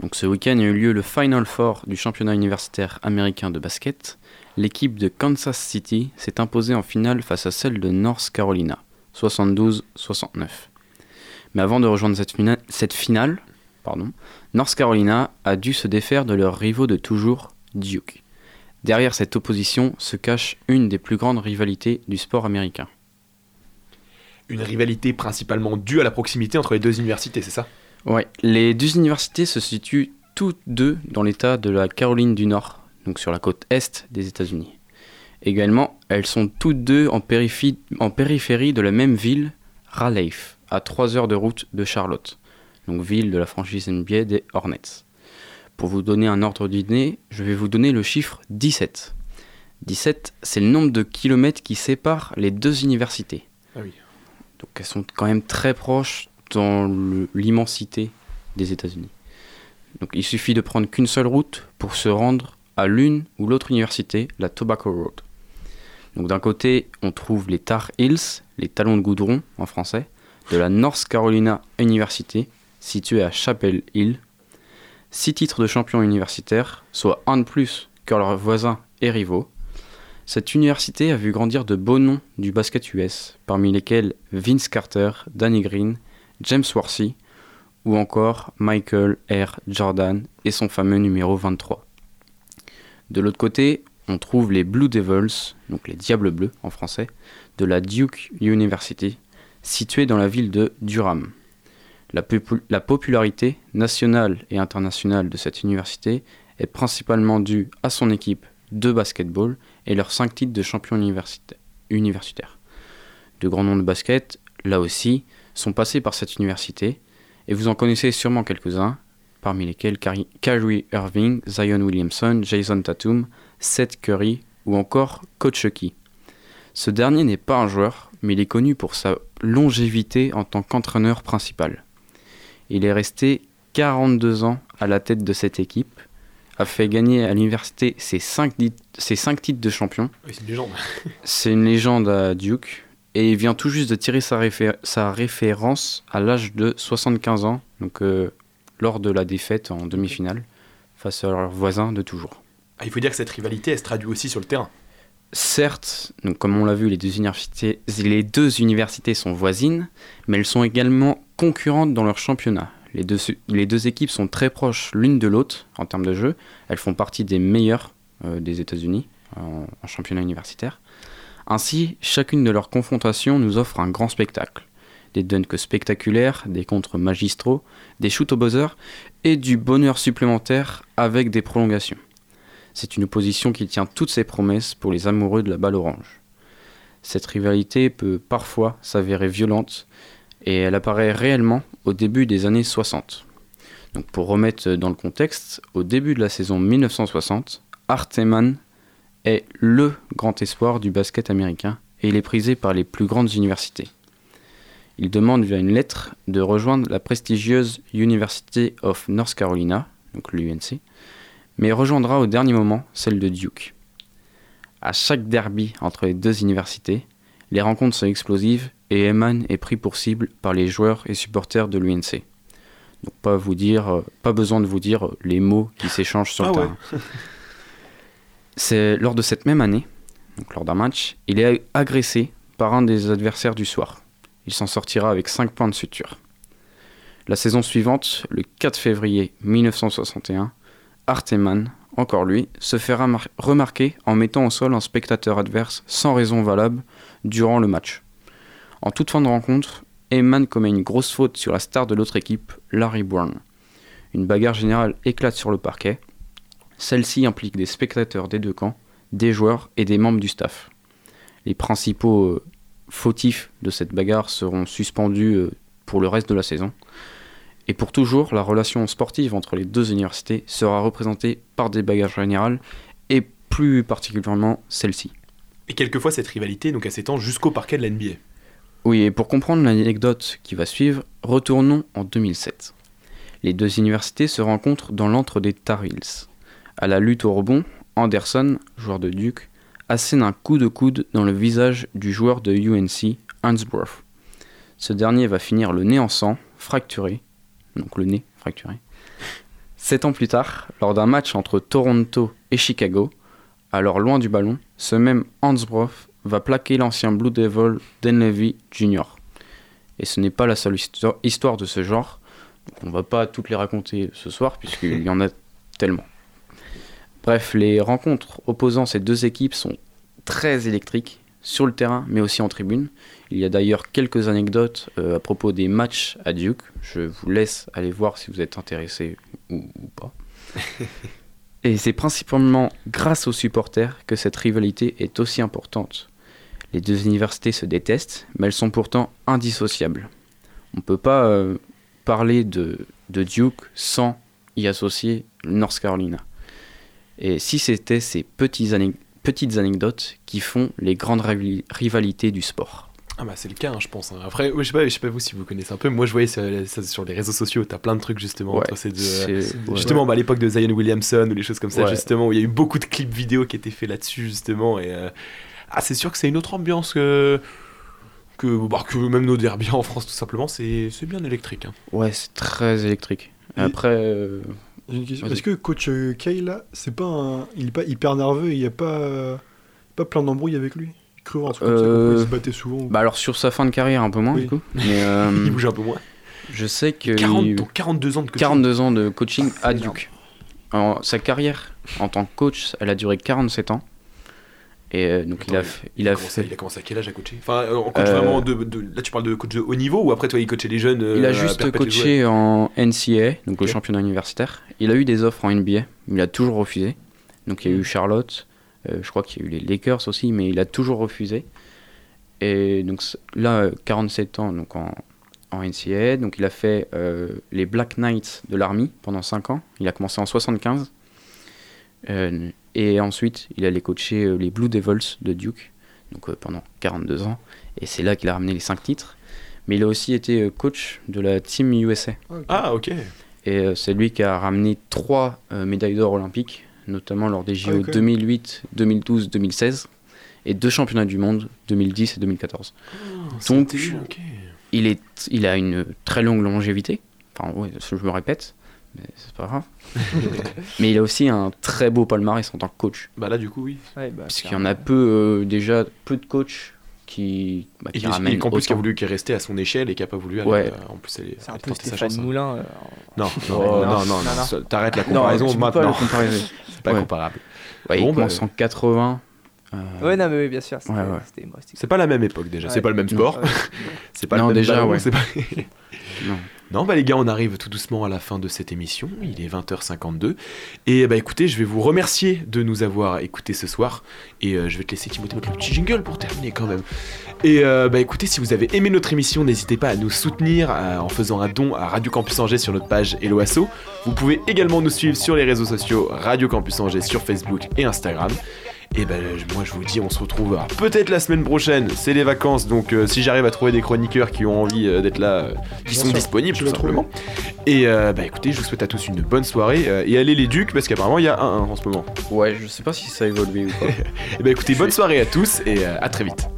Donc ce week-end a eu lieu le Final Four du championnat universitaire américain de basket. L'équipe de Kansas City s'est imposée en finale face à celle de North Carolina, 72-69. Mais avant de rejoindre cette, fina- cette finale, pardon, North Carolina a dû se défaire de leurs rivaux de toujours, Duke. Derrière cette opposition se cache une des plus grandes rivalités du sport américain. Une rivalité principalement due à la proximité entre les deux universités, c'est ça? Ouais, les deux universités se situent toutes deux dans l'état de la Caroline du Nord, donc sur la côte est des États-Unis. Également, elles sont toutes deux en, périphérie, en périphérie de la même ville, Raleigh, à 3 heures de route de Charlotte, donc ville de la franchise NBA des Hornets. Pour vous donner un ordre d'idée, je vais vous donner le chiffre 17. 17, c'est le nombre de kilomètres qui séparent les deux universités. Ah oui. Donc elles sont quand même très proches dans l'immensité des États-Unis. Donc il suffit de prendre qu'une seule route pour se rendre à l'une ou l'autre université, la Tobacco Road. Donc d'un côté, on trouve les Tar Heels, les talons de goudron en français, de la North Carolina University, située à Chapel Hill. Six titres de champion universitaire, soit un de plus que leurs voisins et rivaux. Cette université a vu grandir de beaux noms du basket US, parmi lesquels Vince Carter, Danny Green, James Worthy ou encore Michael R. Jordan et son fameux numéro 23. De l'autre côté, on trouve les Blue Devils, donc les Diables Bleus en français, de la Duke University, située dans la ville de Durham. La, popu- la popularité nationale et internationale de cette université est principalement due à son équipe de basketball et leurs 5 titres de champion universita- universitaire. De grands noms de basket, là aussi, sont passés par cette université, et vous en connaissez sûrement quelques-uns, parmi lesquels Kyrie Irving, Zion Williamson, Jason Tatum, Seth Curry ou encore Coach Chucky. Ce dernier n'est pas un joueur, mais il est connu pour sa longévité en tant qu'entraîneur principal. Il est resté 42 ans à la tête de cette équipe, a fait gagner à l'université ses 5, ses cinq titres de champion. Oui, c'est une légende. C'est une légende à Duke et il vient tout juste de tirer sa, réfé- sa référence à l'âge de 75 ans, donc euh, lors de la défaite en demi-finale face à leurs voisins de toujours. Ah, il faut dire que cette rivalité, elle se traduit aussi sur le terrain. Certes, donc comme on l'a vu, les deux, universités, les deux universités sont voisines, mais elles sont également concurrentes dans leur championnat. Les deux, les deux équipes sont très proches l'une de l'autre en termes de jeu. Elles font partie des meilleures euh, des États-Unis en, en championnat universitaire. Ainsi, chacune de leurs confrontations nous offre un grand spectacle. Des dunks spectaculaires, des contres magistraux, des shoots au buzzer et du bonheur supplémentaire avec des prolongations. C'est une opposition qui tient toutes ses promesses pour les amoureux de la balle orange. Cette rivalité peut parfois s'avérer violente et elle apparaît réellement au début des années 60. Donc pour remettre dans le contexte, au début de la saison 1960, Arteman est le grand espoir du basket américain et il est prisé par les plus grandes universités. Il demande via une lettre de rejoindre la prestigieuse University of North Carolina, donc l'UNC, mais rejoindra au dernier moment celle de Duke. À chaque derby entre les deux universités, les rencontres sont explosives et Eman est pris pour cible par les joueurs et supporters de l'UNC. Donc pas vous dire, euh, pas besoin de vous dire euh, les mots qui s'échangent sur Ah le ouais. terrain. C'est lors de cette même année, donc lors d'un match, il est agressé par un des adversaires du soir. Il s'en sortira avec 5 points de suture. La saison suivante, le 4 février 1961, Arteman, encore lui, se remar- remarquer en mettant au sol un spectateur adverse sans raison valable durant le match. En toute fin de rencontre, Eman commet une grosse faute sur la star de l'autre équipe, Larry Brown. Une bagarre générale éclate sur le parquet. Celle-ci implique des spectateurs des deux camps, des joueurs et des membres du staff. Les principaux euh, fautifs de cette bagarre seront suspendus euh, pour le reste de la saison. Et pour toujours, la relation sportive entre les deux universités sera représentée par des bagarres générales et plus particulièrement celle-ci. Et quelquefois, cette rivalité, donc, s'étend jusqu'au parquet de la NBA. Oui, et pour comprendre l'anecdote qui va suivre, retournons en 2007. Les deux universités se rencontrent dans l'antre des Tar Heels. À la lutte au rebond, Anderson, joueur de Duke, assène un coup de coude dans le visage du joueur de UNC, Hansbrough. Ce dernier va finir le nez en sang, fracturé, donc le nez fracturé. Sept ans plus tard, lors d'un match entre Toronto et Chicago, alors loin du ballon, ce même Hansbrough va plaquer l'ancien Blue Devil Denlevy Jr. Et ce n'est pas la seule histo- histoire de ce genre, donc on va pas toutes les raconter ce soir puisqu'il y en a tellement. Bref, les rencontres opposant ces deux équipes sont très électriques sur le terrain, mais aussi en tribune. Il y a d'ailleurs quelques anecdotes euh, à propos des matchs à Duke. Je vous laisse aller voir si vous êtes intéressé ou, ou pas. Et c'est principalement grâce aux supporters que cette rivalité est aussi importante. Les deux universités se détestent, mais elles sont pourtant indissociables. On ne peut pas euh, parler de, de Duke sans y associer North Carolina. Et si c'était ces petits ane- petites anecdotes qui font les grandes rivali- rivalités du sport. Ah bah c'est le cas, hein, je pense. hein. Après, ouais, je sais pas, je sais pas vous si vous connaissez un peu. Moi, je voyais ça, ça sur les réseaux sociaux. T'as plein de trucs justement Ouais, entre ces deux. euh, ouais. justement, bah, à l'époque de Zion Williamson ou les choses comme ça, justement, où il y a eu beaucoup de clips vidéo qui étaient faits là-dessus justement. Et euh, ah, c'est sûr que c'est une autre ambiance que que, bah, que même nos derbies en France tout simplement. C'est bien électrique. hein. Ouais, c'est très électrique. Après, euh, J'ai une question. Vas-y. Est-ce que coach euh, Kay là, c'est pas un... il est pas hyper nerveux, et il y a pas pas plein d'embrouilles avec lui? Il creux un truc comme ça, comme Euh, quoi il se battait souvent. ou- bah alors sur sa fin de carrière un peu moins Oui. du coup. Mais euh, Il bouge un peu moins. je sais que 40, il- donc 42 ans de coaching. 42 ans de coaching à énorme. Duke. En- sa carrière en tant que coach, elle a duré 47 ans. Et euh, donc il a, Attends, fait, il a commencé, fait, il a commencé à quel âge à coacher? Enfin, euh, coach Euh, vraiment de, de- Là, tu parles de coach de haut niveau ou après, toi, il coachait les jeunes il a juste coaché en NCAA, donc le championnat universitaire. Il a eu des offres en NBA, mais il a toujours refusé. Donc il y a eu Charlotte, euh, je crois qu'il y a eu les Lakers aussi, mais il a toujours refusé. Et donc là, euh, 47 ans donc en, en NCAA, donc il a fait euh, les Black Knights de l'Army pendant 5 ans. Il a commencé en 75. Euh, et ensuite, il allait coacher euh, les Blue Devils de Duke, donc euh, pendant 42 ans. Et c'est là qu'il a ramené les 5 titres. Mais il a aussi été euh, coach de la Team USA. Ah, ok. Et euh, c'est lui qui a ramené 3 médailles d'or olympiques, notamment lors des JO Ah oui, quand même. 2008, 2012, 2016, et deux championnats du monde, 2010 et 2014. c'est Donc, il, est, il a une très longue longévité. Enfin, ouais, je me répète, mais c'est pas grave. mais il a aussi un très beau palmarès en tant que coach. Bah là, du coup, oui. Ouais, bah, Parce qu'il y en a peu, euh, déjà, peu de coachs qui, bah, Et qui qui- ramènent. et qu'en plus, qui a voulu qu'il restait à son échelle et qui a pas voulu aller. Ouais. euh, en plus, aller, C'est un aller peu tenter sa Stéphane chance. Moulin. euh, Non, Oh, non, non, non, non, non, non. T'arrêtes la Non, comparaison pas maintenant. C'est pas Ouais. comparable. Ouais, Bon, il bah, commence en 80. euh, Ouais, non, mais oui, bien sûr. C'était Ouais, ouais. C'est pas la même époque déjà. Ouais. C'est pas le même sport. C'est pas Non, le même déjà, ballon, ouais. c'est pas- non. Non, bah les gars, on arrive tout doucement à la fin de cette émission. Il est 20h52. Et bah écoutez, je vais vous remercier de nous avoir écoutés ce soir. Et euh, je vais te laisser Timothée mettre le petit jingle pour terminer quand même. Et euh, bah écoutez, si vous avez aimé notre émission, n'hésitez pas à nous soutenir en faisant un don à Radio Campus Angers sur notre page Hello Asso. Vous pouvez également nous suivre sur les réseaux sociaux Radio Campus Angers sur Facebook et Instagram. Et ben moi je vous dis on se retrouve peut-être la semaine prochaine, c'est les vacances donc euh, si j'arrive à trouver des chroniqueurs qui ont envie euh, d'être là, euh, qui Bien sont sûr, disponibles tout simplement. Et bah écoutez, je vous souhaite à tous une bonne soirée et allez les ducs parce qu'apparemment il y a un, un en ce moment. Ouais, je sais pas si ça a évolué ou pas. Et bah écoutez, bonne soirée à tous et à très vite.